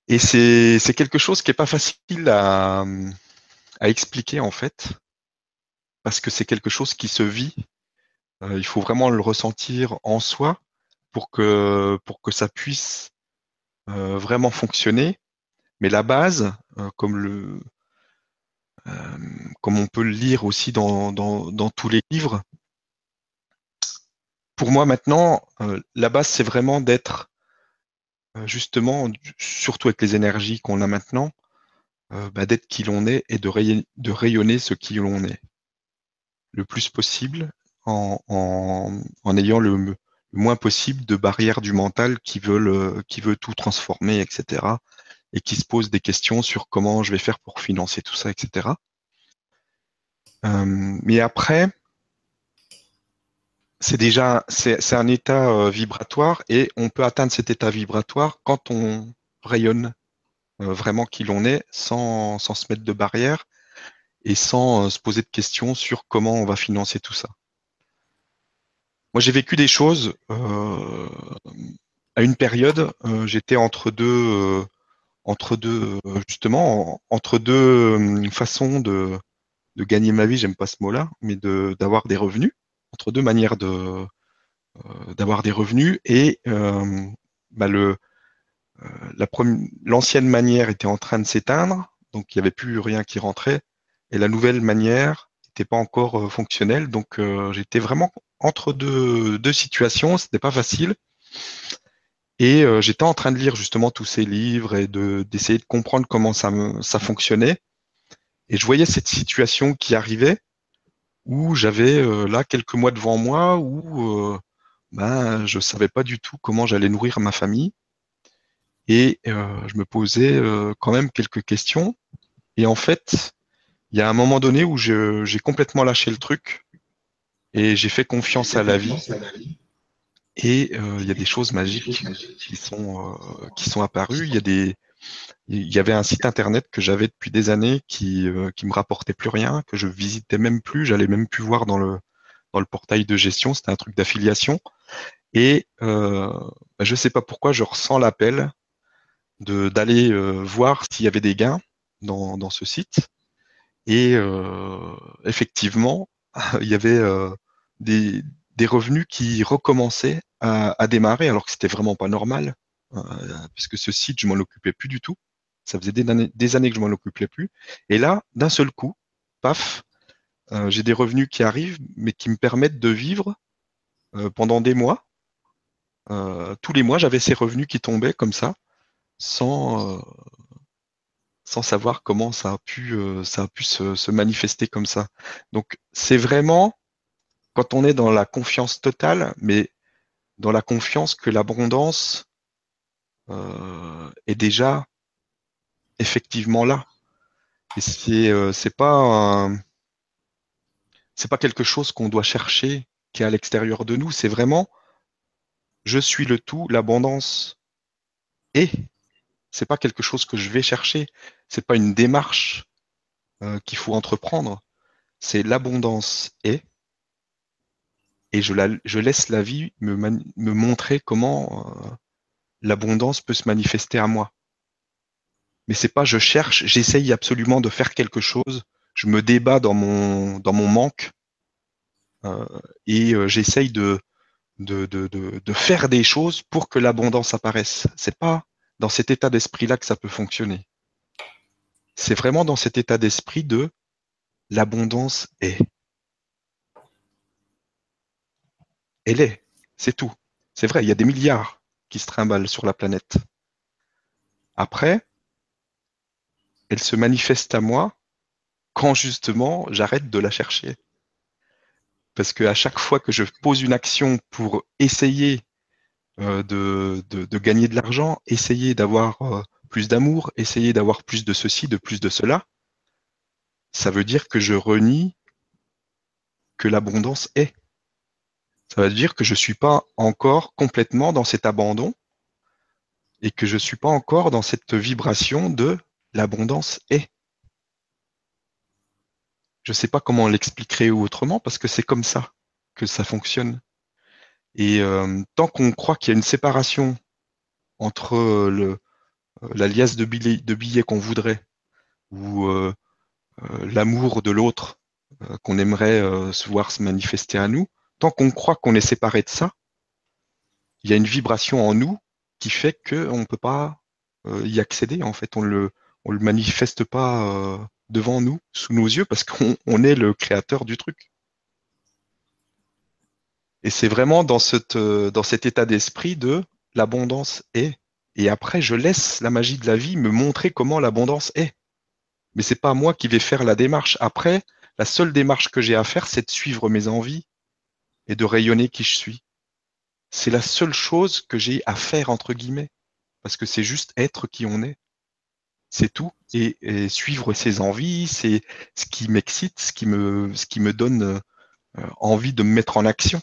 Et c'est quelque chose qui n'est pas facile à, expliquer en fait, parce que c'est quelque chose qui se vit. Euh, il faut vraiment le ressentir en soi pour que, pour que ça puisse euh, vraiment fonctionner. Mais la base, euh, comme, le, euh, comme on peut le lire aussi dans, dans tous les livres, pour moi maintenant, euh, la base, c'est vraiment d'être euh, justement, surtout avec les énergies qu'on a maintenant, euh, bah, d'être qui l'on est et de, rayonner, ce qui l'on est le plus possible en, ayant le, moins possible de barrières du mental qui veulent euh, qui veut tout transformer, etc. et qui se posent des questions sur comment je vais faire pour financer tout ça, etc. mais après, c'est déjà c'est un état euh, vibratoire et on peut atteindre cet état vibratoire quand on rayonne euh, vraiment qui l'on est sans, sans, se mettre de barrière et sans euh, se poser de questions sur comment on va financer tout ça. Moi, j'ai vécu des choses à une période. J'étais entre deux, entre deux, justement, entre deux façons de, de gagner ma vie. J'aime pas ce mot-là, mais d'avoir des revenus entre deux manières de euh, d'avoir des revenus et euh, bah, le euh, l'ancienne manière était en train de s'éteindre, donc il n'y avait plus rien qui rentrait, et la nouvelle manière n'était pas encore fonctionnelle, donc j'étais vraiment entre deux, deux situations, c'était pas facile. Et j'étais en train de lire justement tous ces livres et de d'essayer de comprendre comment ça, ça fonctionnait. Et je voyais cette situation qui arrivait où j'avais euh, là quelques mois devant moi où euh, ben, je savais pas du tout comment j'allais nourrir ma famille et euh, je me posais quand même quelques questions. Et en fait, il y a un moment donné où j'ai complètement lâché le truc et j'ai fait confiance à la vie. Et il y a des choses magiques qui sont qui sont apparues. Il y a des il y avait un site internet que j'avais depuis des années qui euh, qui me rapportait plus rien, que je visitais même plus, j'allais même plus voir dans le dans le portail de gestion, c'était un truc d'affiliation. Et euh, je sais pas pourquoi je ressens l'appel de d'aller euh, voir s'il y avait des gains dans dans ce site. Et euh, effectivement, il y avait des des revenus qui recommençaient à, à démarrer alors que c'était vraiment pas normal puisque ce site je m'en occupais plus du tout ça faisait des années, des années que je m'en occupais plus. Et là, d'un seul coup, paf, euh, j'ai des revenus qui arrivent, mais qui me permettent de vivre euh, pendant des mois. Euh, tous les mois, j'avais ces revenus qui tombaient comme ça, sans, sans savoir comment ça a pu, ça a pu se, se manifester comme ça. Donc, c'est vraiment quand on est dans la confiance totale, mais dans la confiance que l'abondance est déjà effectivement là. Et c'est euh, c'est pas c'est pas quelque chose qu'on doit chercher qui est à l'extérieur de nous. C'est vraiment je suis le tout, l'abondance est. C'est pas quelque chose que je vais chercher. C'est pas une démarche euh, qu'il faut entreprendre. C'est l'abondance est. Et je, la, je laisse la vie me, me montrer comment euh, l'abondance peut se manifester à moi mais c'est pas je cherche, j'essaye absolument de faire quelque chose, je me débat dans mon manque euh, et euh, j'essaye de de, de, de de, faire des choses pour que l'abondance apparaisse. C'est pas dans cet état d'esprit-là que ça peut fonctionner. C'est vraiment dans cet état d'esprit de l'abondance est. Elle est, c'est tout. C'est vrai, il y a des milliards qui se trimballent sur la planète. Après, elle se manifeste à moi quand justement j'arrête de la chercher. parce que à chaque fois que je pose une action pour essayer euh, de, de, gagner de l'argent, essayer d'avoir euh, plus d'amour, essayer d'avoir plus de ceci, de plus de cela, ça veut dire que je renie que l'abondance est. Ça veut dire que je ne suis pas encore complètement dans cet abandon et que je ne suis pas encore dans cette vibration de l'abondance est. Je ne sais pas comment l'expliquer autrement parce que c'est comme ça que ça fonctionne. Et euh, tant qu'on croit qu'il y a une séparation entre euh, la liasse de billets, qu'on voudrait ou euh, l'amour de l'autre qu'on aimerait se voir se manifester à nous, tant qu'on croit qu'on est séparé de ça, il y a une vibration en nous qui fait qu'on ne peut pas y accéder. En fait, on le, le manifeste pas devant nous, sous nos yeux, parce qu'on est le créateur du truc. Et c'est vraiment dans, cette, dans cet état d'esprit de l'abondance est. Et après, je laisse la magie de la vie me montrer comment l'abondance est. Mais c'est pas moi qui vais faire la démarche. Après, la seule démarche que j'ai à faire, c'est de suivre mes envies et de rayonner qui je suis. C'est la seule chose que j'ai à faire, entre guillemets. Parce que c'est juste être qui on est. C'est tout. Et, suivre ses envies, c'est ce qui m'excite, ce qui me, ce qui me donne euh, envie de me mettre en action.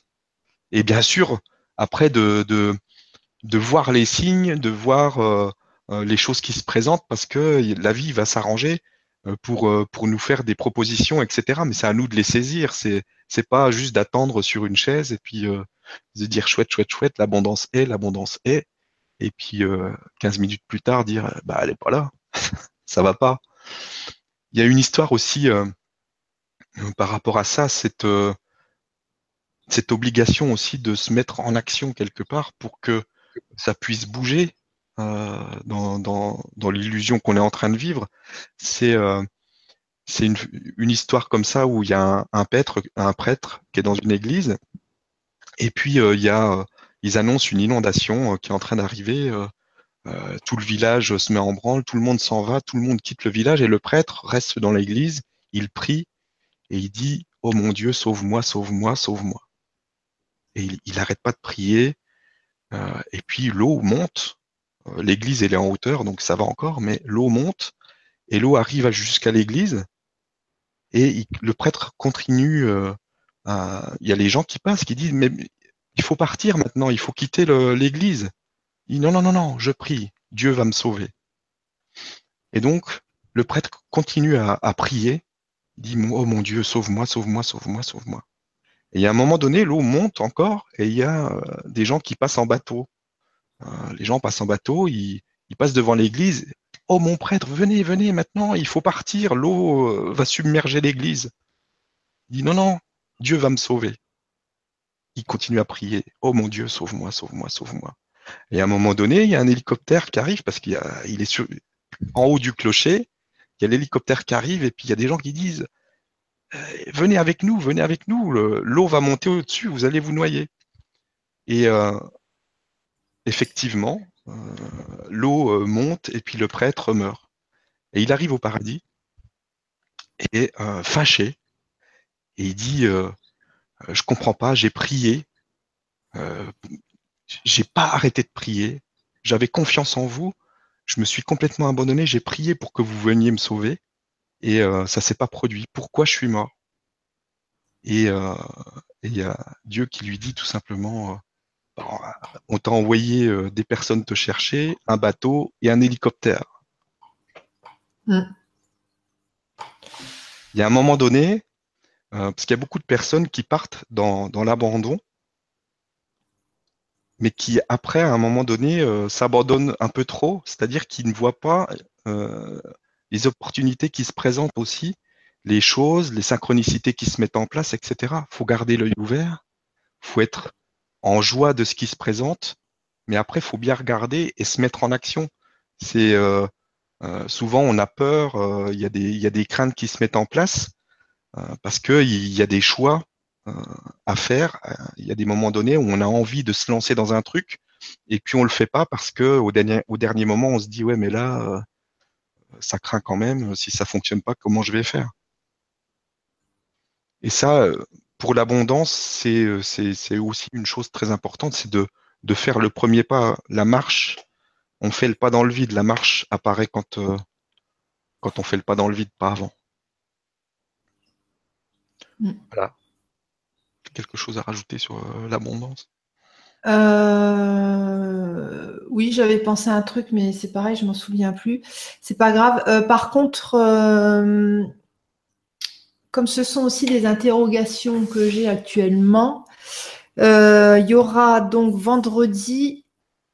Et bien sûr, après de, de, voir les signes, de voir euh, euh, les choses qui se présentent, parce que la vie va s'arranger pour, pour nous faire des propositions, etc. Mais c'est à nous de les saisir. C'est c'est pas juste d'attendre sur une chaise et puis de dire chouette, chouette, chouette, l'abondance est, l'abondance est. Et puis 15 minutes plus tard dire bah elle est pas là ça va pas. Il y a une histoire aussi euh, par rapport à ça, cette, euh, cette obligation aussi de se mettre en action quelque part pour que ça puisse bouger euh, dans, dans, dans l'illusion qu'on est en train de vivre. C'est c'est une, histoire comme ça où il y a un, prêtre, un prêtre qui est dans une église et puis il y a ils annoncent une inondation qui est en train d'arriver euh, tout le village se met en branle, tout le monde s'en va, tout le monde quitte le village et le prêtre reste dans l'église, il prie et il dit Oh mon Dieu, sauve-moi, sauve-moi, sauve-moi. Et il n'arrête pas de prier. Euh, et puis l'eau monte. Euh, l'église elle est en hauteur, donc ça va encore, mais l'eau monte et l'eau arrive jusqu'à l'église. Et le prêtre continue. À, il y a les gens qui passent, qui disent mais il faut partir maintenant, il faut quitter l'église. Il dit non, non, non, non, je prie, Dieu va me sauver. Et donc, le prêtre continue à, prier. Il dit, oh mon Dieu, sauve-moi, sauve-moi, sauve-moi, sauve-moi. Et à un moment donné, l'eau monte encore et il y a euh, des gens qui passent en bateau. Euh, les gens passent en bateau, ils, passent devant l'église. Oh mon prêtre, venez, venez maintenant, il faut partir, l'eau euh, va submerger l'église. Il dit non, non, Dieu va me sauver. Il continue à prier. Oh mon Dieu, sauve-moi, sauve-moi, sauve-moi. Et à un moment donné, il y a un hélicoptère qui arrive parce qu'il il est en haut du clocher. Il y a l'hélicoptère qui arrive et puis il y a des gens qui disent euh, Venez avec nous, venez avec nous, l'eau va monter au-dessus, vous allez vous noyer. Et euh, effectivement, l'eau monte et puis le prêtre meurt. Et il arrive au paradis et fâché. Et il dit Je comprends pas, j'ai prié j'ai pas arrêté de prier. J'avais confiance en vous. Je me suis complètement abandonné. J'ai prié pour que vous veniez me sauver. Et euh, ça s'est pas produit. Pourquoi je suis mort? Et euh, il y a Dieu qui lui dit tout simplement, euh, on t'a envoyé euh, des personnes te chercher, un bateau et un hélicoptère. Mm. Il y a un moment donné, parce qu'il y a beaucoup de personnes qui partent dans l'abandon mais qui après, à un moment donné, euh, s'abandonnent un peu trop, c'est-à-dire qu'ils ne voient pas euh, les opportunités qui se présentent aussi, les choses, les synchronicités qui se mettent en place, etc. Il faut garder l'œil ouvert, il faut être en joie de ce qui se présente, mais après, il faut bien regarder et se mettre en action. C'est euh, souvent on a peur, il y, a des, y a des craintes qui se mettent en place parce qu'il y a des choix euh, à faire. Euh, il y a des moments donnés où on a envie de se lancer dans un truc et puis on le fait pas parce que au dernier, au dernier moment on se dit ouais mais là euh, ça craint quand même si ça fonctionne pas comment je vais faire? Et ça pour l'abondance, c'est aussi une chose très importante, c'est de, de faire le premier pas, la marche. On fait le pas dans le vide, la marche apparaît quand, quand on fait le pas dans le vide, pas avant. Mm. Voilà. Quelque chose à rajouter sur l'abondance? Euh, oui, j'avais pensé à un truc, mais c'est pareil, je m'en souviens plus. C'est pas grave. Euh, par contre, euh, comme ce sont aussi des interrogations que j'ai actuellement, il y aura donc vendredi,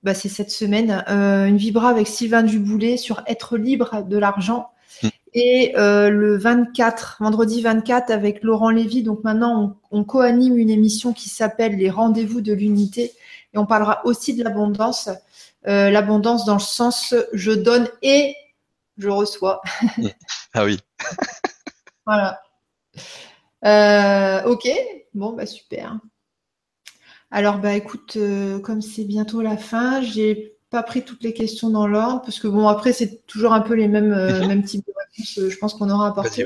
bah, c'est cette semaine, une vibra avec Sylvain Duboulet sur être libre de l'argent. Mm. Et le 24, vendredi 24, avec Laurent Lévy. Donc maintenant, on, on co-anime une émission qui s'appelle Les rendez-vous de l'unité et on parlera aussi de l'abondance. Euh, l'abondance dans le sens je donne et je reçois. ah oui. voilà. Euh, ok, bon, bah super. Alors, bah écoute, euh, comme c'est bientôt la fin, j'ai pas pris toutes les questions dans l'ordre parce que bon, après, c'est toujours un peu les mêmes, mhm. mêmes types de réponses, je pense qu'on aura apporté.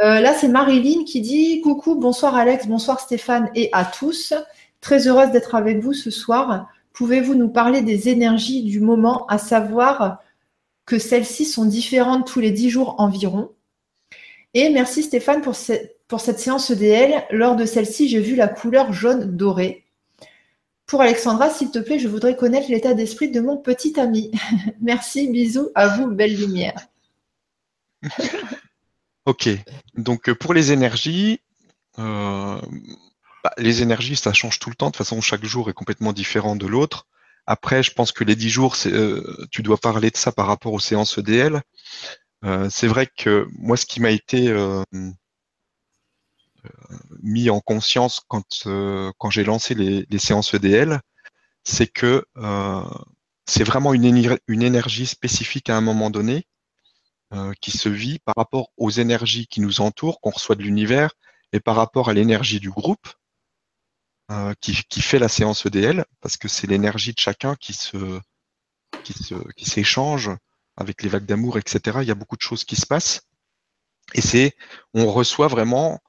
là, c'est Marilyn qui dit Coucou, bonsoir Alex, bonsoir Stéphane et à tous. Très heureuse d'être avec vous ce soir. Pouvez-vous nous parler des énergies du moment, à savoir que celles-ci sont différentes tous les dix jours environ? Et merci Stéphane pour, cette séance EDL. Lors de celle-ci, j'ai vu la couleur jaune doré. Pour Alexandra, s'il te plaît, je voudrais connaître l'état d'esprit de mon petit ami. merci, bisous, à vous, belle lumière. ok, donc pour les énergies, euh, bah, les énergies, ça change tout le temps. De toute façon, chaque jour est complètement différent de l'autre. Après, je pense que les dix jours, euh, tu dois parler de ça par rapport aux séances EDL. Euh, c'est vrai que moi, ce qui m'a été euh, mis en conscience quand, quand j'ai lancé les, séances EDL, c'est que c'est vraiment une, énergie spécifique à un moment donné qui se vit par rapport aux énergies qui nous entourent, qu'on reçoit de l'univers, et par rapport à l'énergie du groupe. Euh, qui, qui, fait la séance EDL, parce que c'est l'énergie de chacun qui se qui se qui s'échange avec les vagues d'amour, etc. Il y a beaucoup de choses qui se passent. Et c'est on reçoit vraiment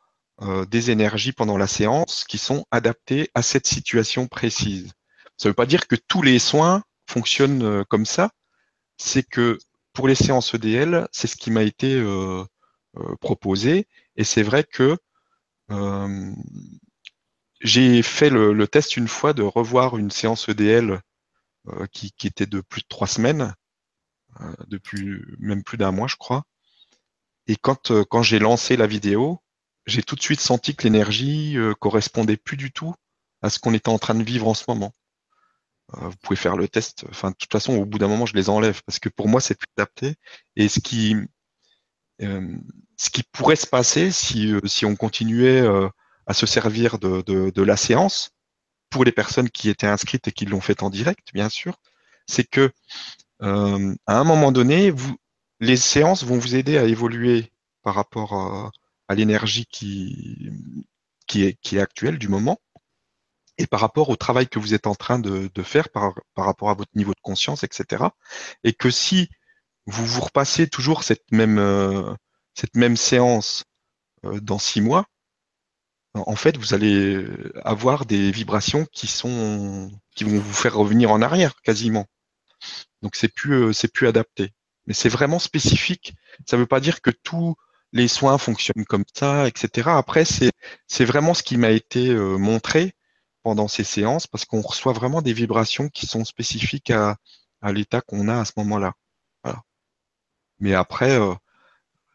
euh, des énergies pendant la séance qui sont adaptées à cette situation précise. Ça ne veut pas dire que tous les soins fonctionnent euh, comme ça. C'est que pour les séances EDL, c'est ce qui m'a été euh, euh, proposé. Et c'est vrai que j'ai fait le, test une fois de revoir une séance EDL euh, qui, était de plus de trois semaines, euh, depuis même plus d'un mois, je crois. Et quand, euh, quand j'ai lancé la vidéo, j'ai tout de suite senti que l'énergie correspondait plus du tout à ce qu'on était en train de vivre en ce moment. vous pouvez faire le test. Enfin, de toute façon, au bout d'un moment, je les enlève parce que pour moi, c'est plus adapté. Et ce qui, ce qui pourrait se passer si, si on continuait à se servir de, de, la séance pour les personnes qui étaient inscrites et qui l'ont fait en direct, bien sûr, c'est que euh, à un moment donné, vous, les séances vont vous aider à évoluer par rapport à, l'énergie qui, qui, est, qui est actuelle du moment et par rapport au travail que vous êtes en train de, de faire par, par rapport à votre niveau de conscience, etc. Et que si vous vous repassez toujours cette même, euh, cette même séance euh, dans six mois, en fait, vous allez avoir des vibrations qui sont qui vont vous faire revenir en arrière quasiment. Donc c'est plus euh, c'est plus adapté. Mais c'est vraiment spécifique. Ça ne veut pas dire que tous les soins fonctionnent comme ça, etc. Après, c'est c'est vraiment ce qui m'a été euh, montré pendant ces séances parce qu'on reçoit vraiment des vibrations qui sont spécifiques à, à l'état qu'on a à ce moment-là. Voilà. Mais après, euh,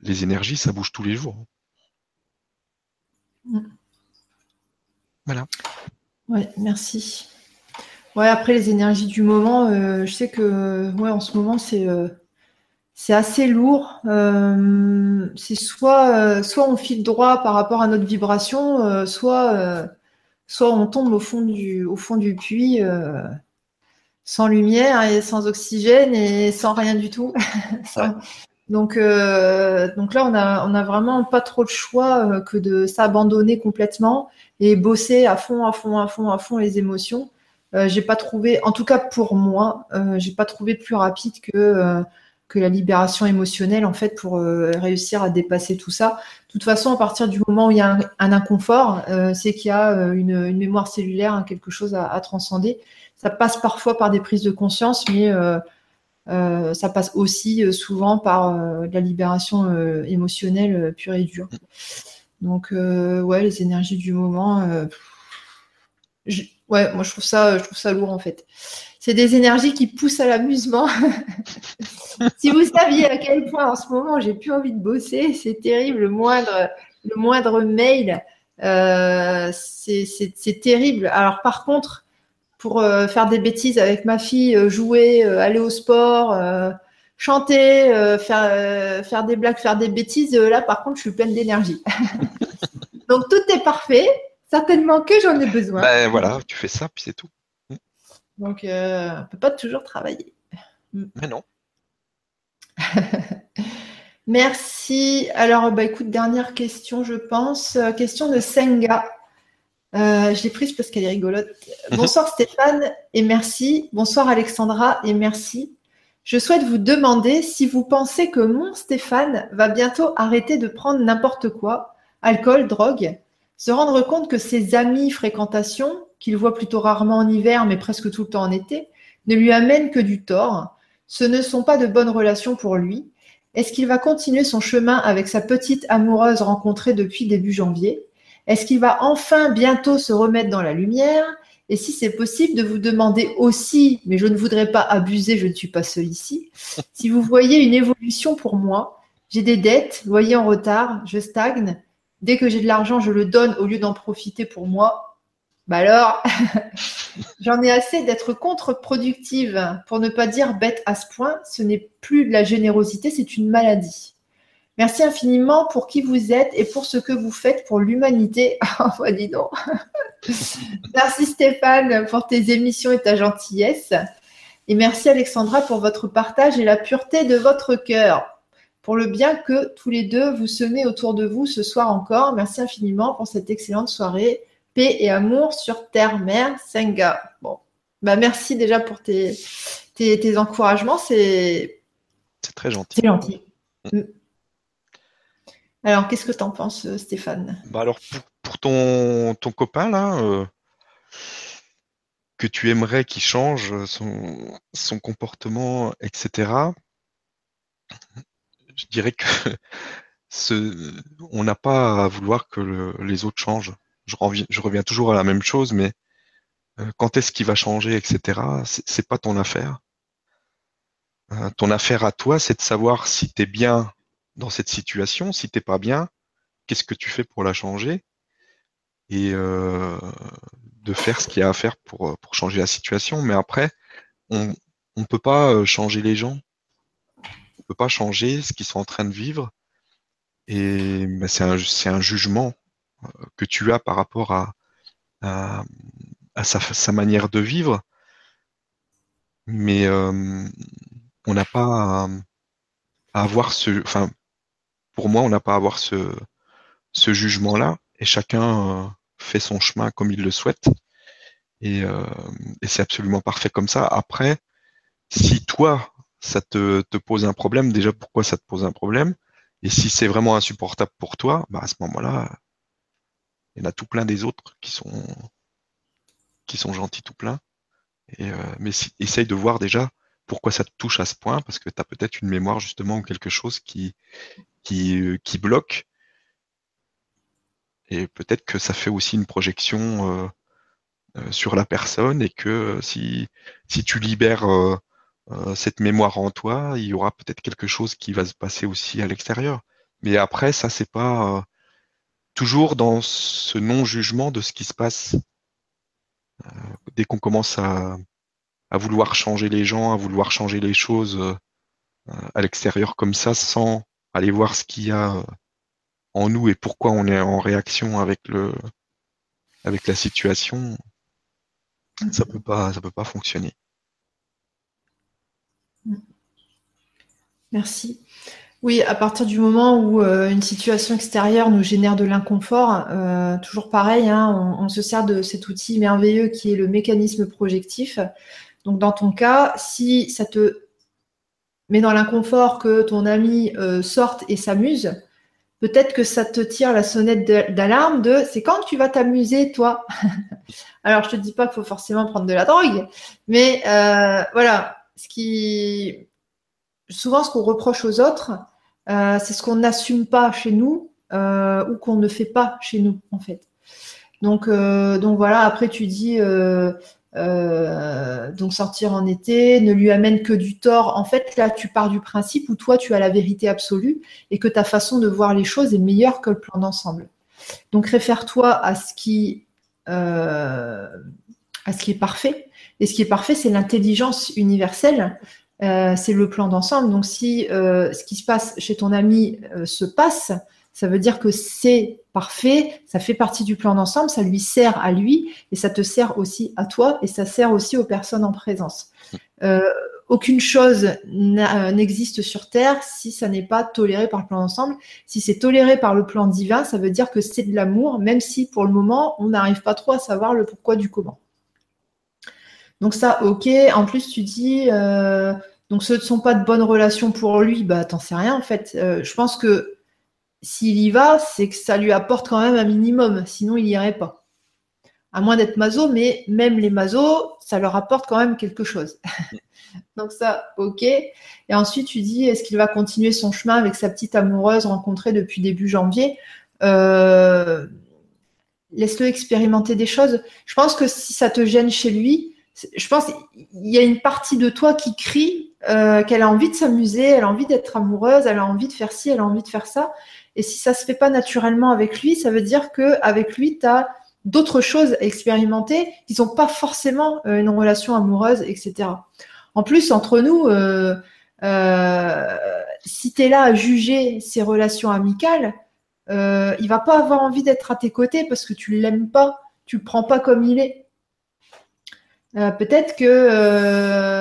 les énergies, ça bouge tous les jours. Mm. Voilà. Ouais, merci. Ouais, après les énergies du moment, euh, je sais que ouais, en ce moment c'est euh, assez lourd. Euh, c'est soit soit on file droit par rapport à notre vibration, soit soit on tombe au fond du au fond du puits sans lumière et sans oxygène et sans rien du tout. Donc, donc là, on a, on a vraiment pas trop le choix que de s'abandonner complètement et bosser à fond, à fond, à fond, à fond les émotions. Euh, j'ai pas trouvé, en tout cas pour moi, euh, j'ai pas trouvé plus rapide que euh, que la libération émotionnelle, en fait, pour réussir à dépasser tout ça. De toute façon, à partir du moment où il y a un, inconfort, c'est qu'il y a une, mémoire cellulaire, hein, quelque chose à, transcender. Ça passe parfois par des prises de conscience, mais ça passe aussi souvent par la libération émotionnelle pure et dure. Donc, ouais, les énergies du moment. Ouais, moi je trouve ça, je trouve ça lourd en fait c'est des énergies qui poussent à l'amusement. si vous saviez à quel point en ce moment j'ai plus envie de bosser, c'est terrible. Le moindre, le moindre mail, euh, c'est terrible. Alors par contre, pour euh, faire des bêtises avec ma fille, euh, jouer, aller au sport, chanter, faire, faire des blagues, faire des bêtises, là par contre, je suis pleine d'énergie. Donc tout est parfait. Certainement que j'en ai besoin. Ben voilà, tu fais ça, puis c'est tout. Donc, euh, on ne peut pas toujours travailler. Mais non. Merci. Alors, bah, écoute, dernière question, je pense. Euh, question de Senga. Euh, je l'ai prise parce qu'elle est rigolote. Bonsoir Stéphane et merci. Bonsoir Alexandra et merci. Je souhaite vous demander si vous pensez que mon Stéphane va bientôt arrêter de prendre n'importe quoi, alcool, drogue, se rendre compte que ses amis, fréquentations, qu'il voit plutôt rarement en hiver, mais presque tout le temps en été, ne lui amènent que du tort. Ce ne sont pas de bonnes relations pour lui. Est-ce qu'il va continuer son chemin avec sa petite amoureuse rencontrée depuis début janvier? Est-ce qu'il va enfin bientôt se remettre dans la lumière? Et si c'est possible, de vous demander aussi, mais je ne voudrais pas abuser, je ne suis pas seule ici, si vous voyez une évolution pour moi. J'ai des dettes, loyer en retard, je stagne. Dès que j'ai de l'argent, je le donne au lieu d'en profiter pour moi. Bah alors, j'en ai assez d'être contre-productive, pour ne pas dire bête à ce point. Ce n'est plus de la générosité, c'est une maladie. Merci infiniment pour qui vous êtes et pour ce que vous faites pour l'humanité. Oh, bah dis donc. merci Stéphane pour tes émissions et ta gentillesse. Et merci Alexandra pour votre partage et la pureté de votre cœur. Pour le bien que tous les deux vous semez autour de vous ce soir encore. Merci infiniment pour cette excellente soirée paix et amour sur terre, mère, Senga. Bon, bah merci déjà pour tes, tes, encouragements. C'est très gentil. C'est gentil. Mm. Alors, qu'est-ce que tu en penses, euh, Stéphane? Bah Alors, pour, ton, ton, copain, là, euh, que tu aimerais qu'il change son, son, comportement, etc., je dirais que ce, on n'a pas à vouloir que les autres changent je reviens, toujours à la même chose, mais euh, quand est-ce qu'il va changer, etc., c'est pas ton affaire. Euh, ton affaire à toi, c'est de savoir si tu es bien dans cette situation, si t'es pas bien, qu'est-ce que tu fais pour la changer et euh, de faire ce qu'il y a à faire pour, pour changer la situation. Mais après, on ne peut pas changer les gens. Pas changer ce qu'ils sont en train de vivre. Et c'est un, un, jugement que tu as par rapport à, à, sa, manière de vivre. Mais euh, on n'a pas à, avoir ce. Enfin, pour moi, on n'a pas à avoir ce, ce jugement-là. Et chacun euh, fait son chemin comme il le souhaite. Euh, et c'est absolument parfait comme ça. Après, si toi, ça te, pose un problème, déjà pourquoi ça te pose un problème? Et si c'est vraiment insupportable pour toi, bah à ce moment-là, il y en a tout plein des autres qui sont, qui sont gentils tout plein. Et, euh, mais essaye de voir déjà pourquoi ça te touche à ce point, parce que tu as peut-être une mémoire justement ou quelque chose qui, qui, euh, qui bloque. Et peut-être que ça fait aussi une projection euh, sur la personne et que si, si tu libères cette mémoire en toi, il y aura peut-être quelque chose qui va se passer aussi à l'extérieur. Mais après, ça, c'est pas toujours dans ce non-jugement de ce qui se passe. Euh, dès qu'on commence à, vouloir changer les gens, à vouloir changer les choses euh, à l'extérieur comme ça, sans aller voir ce qu'il y a euh, en nous et pourquoi on est en réaction avec le avec la situation, ça peut pas ça peut pas fonctionner. Merci. Oui, à partir du moment où euh, une situation extérieure nous génère de l'inconfort, euh, toujours pareil, hein, on, se sert de cet outil merveilleux qui est le mécanisme projectif. Donc dans ton cas, si ça te mais dans l'inconfort que ton ami euh, sorte et s'amuse, peut-être que ça te tire la sonnette d'alarme de c'est quand tu vas t'amuser, toi? Alors, je te dis pas qu'il faut forcément prendre de la drogue, mais voilà, ce qui souvent ce qu'on reproche aux autres, euh, c'est ce qu'on n'assume pas chez nous ou qu'on ne fait pas chez nous, en fait. Donc, donc voilà. Après, tu dis euh, donc sortir en été ne lui amène que du tort. En fait, là, tu pars du principe où toi, tu as la vérité absolue et que ta façon de voir les choses est meilleure que le plan d'ensemble. Donc réfère-toi euh, à ce qui est parfait. Et ce qui est parfait, c'est l'intelligence universelle. Euh, c'est le plan d'ensemble. Donc si ce qui se passe chez ton ami se passe, ça veut dire que c'est parfait, ça fait partie du plan d'ensemble, ça lui sert à lui et ça te sert aussi à toi et ça sert aussi aux personnes en présence. Euh, aucune chose euh, n'existe sur Terre si ça n'est pas toléré par le plan d'ensemble. Si c'est toléré par le plan divin, ça veut dire que c'est de l'amour, même si pour le moment, on n'arrive pas trop à savoir le pourquoi du comment. Donc ça, ok. En plus, tu dis, euh, donc ce ne sont pas de bonnes relations pour lui, bah t'en sais rien en fait. je pense que s'il y va, c'est que ça lui apporte quand même un minimum, sinon il n'y irait pas. À moins d'être maso, mais même les masos, ça leur apporte quand même quelque chose. Donc ça, ok. Et ensuite, tu dis, est-ce qu'il va continuer son chemin avec sa petite amoureuse rencontrée depuis début janvier? Euh, Laisse-le expérimenter des choses. Je pense que si ça te gêne chez lui, je pense qu'il y a une partie de toi qui crie euh, qu'elle a envie de s'amuser, elle a envie d'être amoureuse, elle a envie de faire ci, elle a envie de faire ça. Et si ça se fait pas naturellement avec lui, ça veut dire que avec lui, tu as d'autres choses à expérimenter qui sont pas forcément euh, une relation amoureuse, etc. En plus, entre nous, euh, si tu es là à juger ses relations amicales, il va pas avoir envie d'être à tes côtés parce que tu l'aimes pas, tu le prends pas comme il est. peut-être que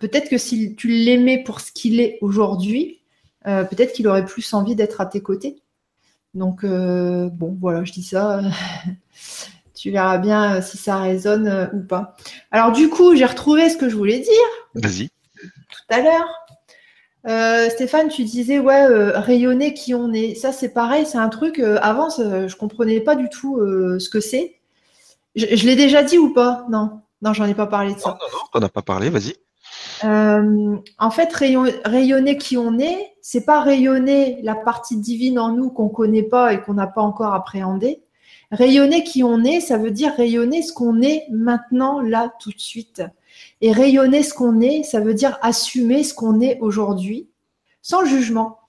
peut-être que si tu l'aimais pour ce qu'il est aujourd'hui, euh, peut-être qu'il aurait plus envie d'être à tes côtés. Donc, euh, bon, voilà, je dis ça. tu verras bien euh, si ça résonne ou pas. Alors, du coup, j'ai retrouvé ce que je voulais dire. Vas-y. Tout à l'heure. Stéphane, tu disais, ouais, rayonner qui on est. Ça, c'est pareil, c'est un truc. avant, je ne comprenais pas du tout ce que c'est. Je, je l'ai déjà dit ou pas? Non, non, j'en ai pas parlé de ça. Non, non, non, t'en as pas parlé, vas-y. Euh, en fait, rayonner qui on est, c'est pas rayonner la partie divine en nous qu'on connaît pas et qu'on n'a pas encore appréhendé. Rayonner qui on est, ça veut dire rayonner ce qu'on est maintenant, là, tout de suite. Et rayonner ce qu'on est, ça veut dire assumer ce qu'on est aujourd'hui, sans jugement.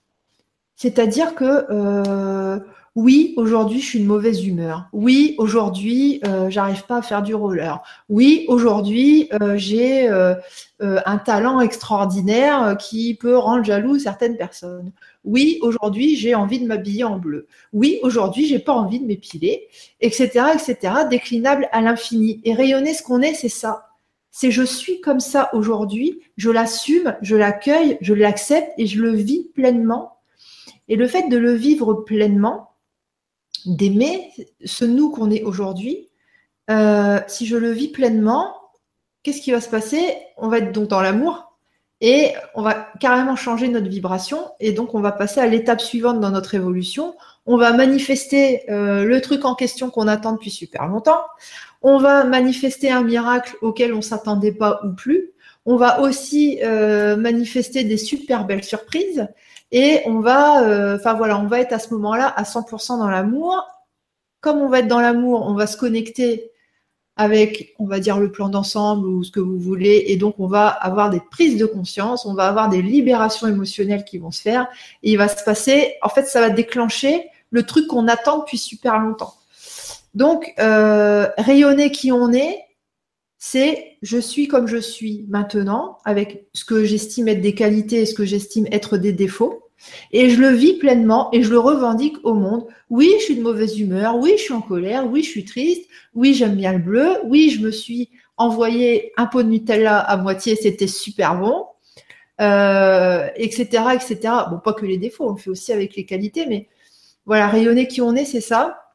C'est-à-dire que euh, oui, aujourd'hui, je suis de mauvaise humeur. Oui, aujourd'hui, euh, j'arrive pas à faire du roller. Oui, aujourd'hui, euh, j'ai euh, un talent extraordinaire qui peut rendre jaloux certaines personnes. Oui, aujourd'hui, j'ai envie de m'habiller en bleu. Oui, aujourd'hui, j'ai pas envie de m'épiler, etc., etc. Déclinable à l'infini. Et rayonner ce qu'on est, c'est ça. C'est je suis comme ça aujourd'hui, je l'assume, je l'accueille, je l'accepte et je le vis pleinement. Et le fait de le vivre pleinement, d'aimer ce nous qu'on est aujourd'hui, euh, si je le vis pleinement, qu'est-ce qui va se passer? On va être donc dans l'amour et on va carrément changer notre vibration et donc on va passer à l'étape suivante dans notre évolution. On va manifester euh, le truc en question qu'on attend depuis super longtemps. On va manifester un miracle auquel on s'attendait pas ou plus. On va aussi euh, manifester des super belles surprises. Et on va, euh, enfin voilà, on va être à ce moment-là à 100% dans l'amour. Comme on va être dans l'amour, on va se connecter avec, on va dire, le plan d'ensemble ou ce que vous voulez. Et donc, on va avoir des prises de conscience, on va avoir des libérations émotionnelles qui vont se faire. Et il va se passer, en fait, ça va déclencher le truc qu'on attend depuis super longtemps. Donc, euh, rayonner qui on est, c'est je suis comme je suis maintenant, avec ce que j'estime être des qualités et ce que j'estime être des défauts. Et je le vis pleinement et je le revendique au monde. Oui, je suis de mauvaise humeur. Oui, je suis en colère. Oui, je suis triste. Oui, j'aime bien le bleu. Oui, je me suis envoyé un pot de Nutella à moitié. C'était super bon. Euh, etc., etc. Bon, pas que les défauts. On le fait aussi avec les qualités. Mais voilà, rayonner qui on est, c'est ça.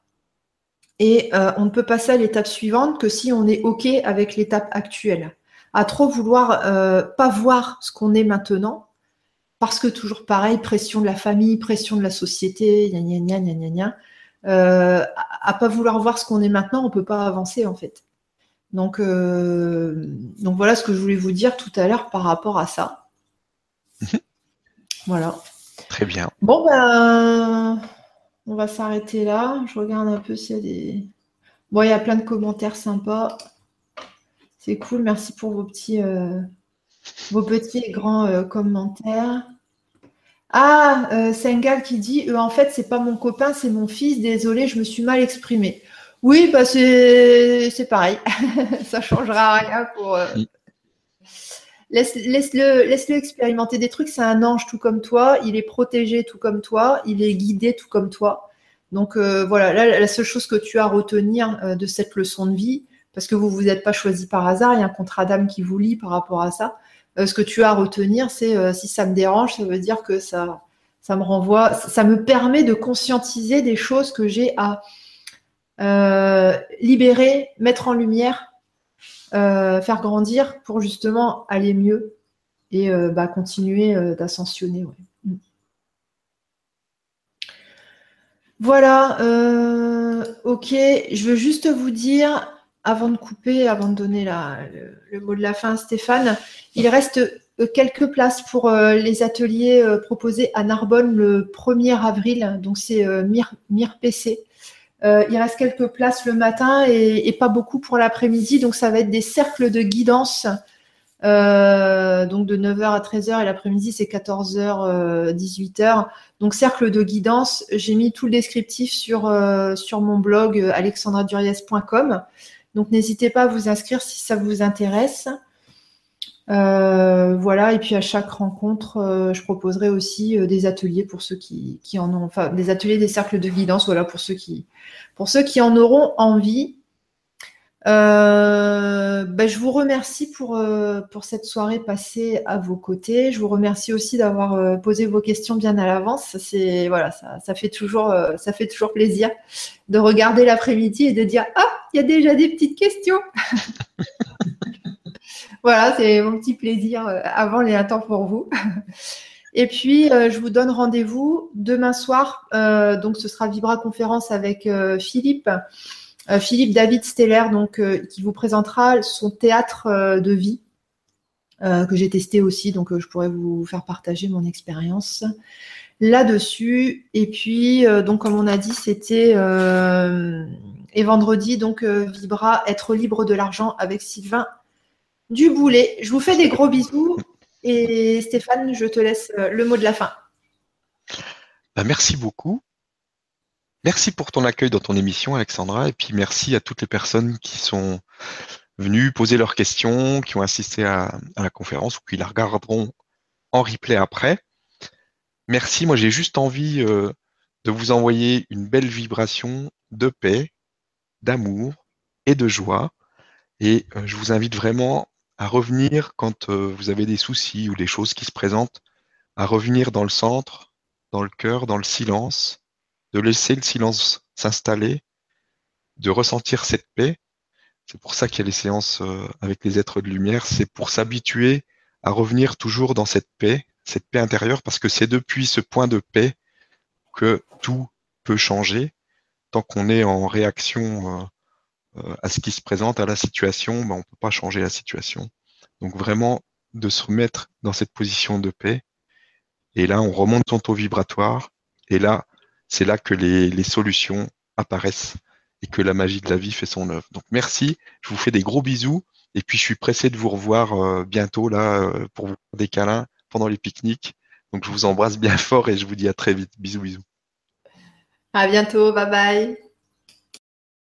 Et euh, on ne peut passer à l'étape suivante que si on est OK avec l'étape actuelle. À trop vouloir euh, pas voir ce qu'on est maintenant, parce que toujours pareil, pression de la famille, pression de la société, gna gna gna gna gna euh, à, pas vouloir voir ce qu'on est maintenant, on peut pas avancer en fait. Donc, euh, donc voilà ce que je voulais vous dire tout à l'heure par rapport à ça. Mhm. voilà. Très bien. Bon ben, on va s'arrêter là. Je regarde un peu s'il y a des. Bon, il y a plein de commentaires sympas. C'est cool. Merci pour vos petits, euh, vos petits et grands euh, commentaires. Ah, euh, Sengal qui dit En fait, c'est pas mon copain, c'est mon fils. Désolé, je me suis mal exprimé. Oui, bah c'est pareil. Ça changera rien pour. Laisse-le laisse -le, expérimenter des trucs. C'est un ange tout comme toi. Il est protégé tout comme toi. Il est guidé tout comme toi. Donc voilà, là, la seule chose que tu as à retenir de cette leçon de vie, parce que vous vous êtes pas choisi par hasard, il y a un contrat d'âme qui vous lie par rapport à ça. Euh, ce que tu as à retenir, c'est euh, si ça me dérange, ça veut dire que ça, me renvoie, ça me permet de conscientiser des choses que j'ai à euh, libérer, mettre en lumière, faire grandir pour justement aller mieux et bah, continuer d'ascensionner. Mm. Voilà, ok, je veux juste vous dire, avant de couper, avant de donner le, mot de la fin à Stéphane, il reste euh, quelques places pour euh, les ateliers euh, proposés à Narbonne le 1er avril. Donc c'est Mir, PC. Il reste quelques places le matin et, pas beaucoup pour l'après-midi. Donc ça va être des cercles de guidance. donc de 9h à 13h et l'après-midi c'est 14h, 18h. Donc cercle de guidance, j'ai mis tout le descriptif sur, sur mon blog alexandraduriez.com. Donc n'hésitez pas à vous inscrire si ça vous intéresse. Euh, voilà, et puis à chaque rencontre, euh, je proposerai aussi euh, des ateliers pour ceux qui, en ont, enfin des ateliers, des cercles de guidance, voilà, pour ceux qui, pour ceux qui en auront envie. Ben, je vous remercie pour, cette soirée passée à vos côtés. Je vous remercie aussi d'avoir posé vos questions bien à l'avance. C'est voilà, ça fait toujours plaisir de regarder l'après-midi et de dire ah il y a déjà des petites questions. voilà, c'est mon petit plaisir avant les temps pour vous. Et puis, je vous donne rendez-vous demain soir. donc, ce sera Vibra Conférence avec Philippe. Euh, Philippe David Steller, donc, euh, qui vous présentera son théâtre euh, de vie, que j'ai testé aussi, donc je pourrais vous faire partager mon expérience là-dessus. Et puis, donc, comme on a dit, c'était et vendredi, donc, Vibra, être libre de l'argent avec Sylvain Duboulet. Je vous fais des gros bisous. Et Stéphane, je te laisse le mot de la fin. Bah, merci beaucoup. Merci pour ton accueil dans ton émission, Alexandra, et puis merci à toutes les personnes qui sont venues poser leurs questions, qui ont assisté à, la conférence ou qui la regarderont en replay après. Merci, moi j'ai juste envie euh, de vous envoyer une belle vibration de paix, d'amour et de joie. Et euh, je vous invite vraiment à revenir quand euh, vous avez des soucis ou des choses qui se présentent, à revenir dans le centre, dans le cœur, dans le silence, de laisser le silence s'installer, de ressentir cette paix. C'est pour ça qu'il y a les séances euh, avec les êtres de lumière, c'est pour s'habituer à revenir toujours dans cette paix, cette paix intérieure, parce que c'est depuis ce point de paix que tout peut changer. Tant qu'on est en réaction euh, à ce qui se présente, à la situation, ben, on ne peut pas changer la situation. Donc vraiment de se remettre dans cette position de paix. Et là, on remonte son taux vibratoire. Et là, c'est là que les, solutions apparaissent et que la magie de la vie fait son œuvre. Donc merci, je vous fais des gros bisous et puis je suis pressé de vous revoir euh, bientôt là euh, pour vous faire des câlins pendant les pique-niques. Donc je vous embrasse bien fort et je vous dis à très vite. Bisous bisous. À bientôt, bye bye.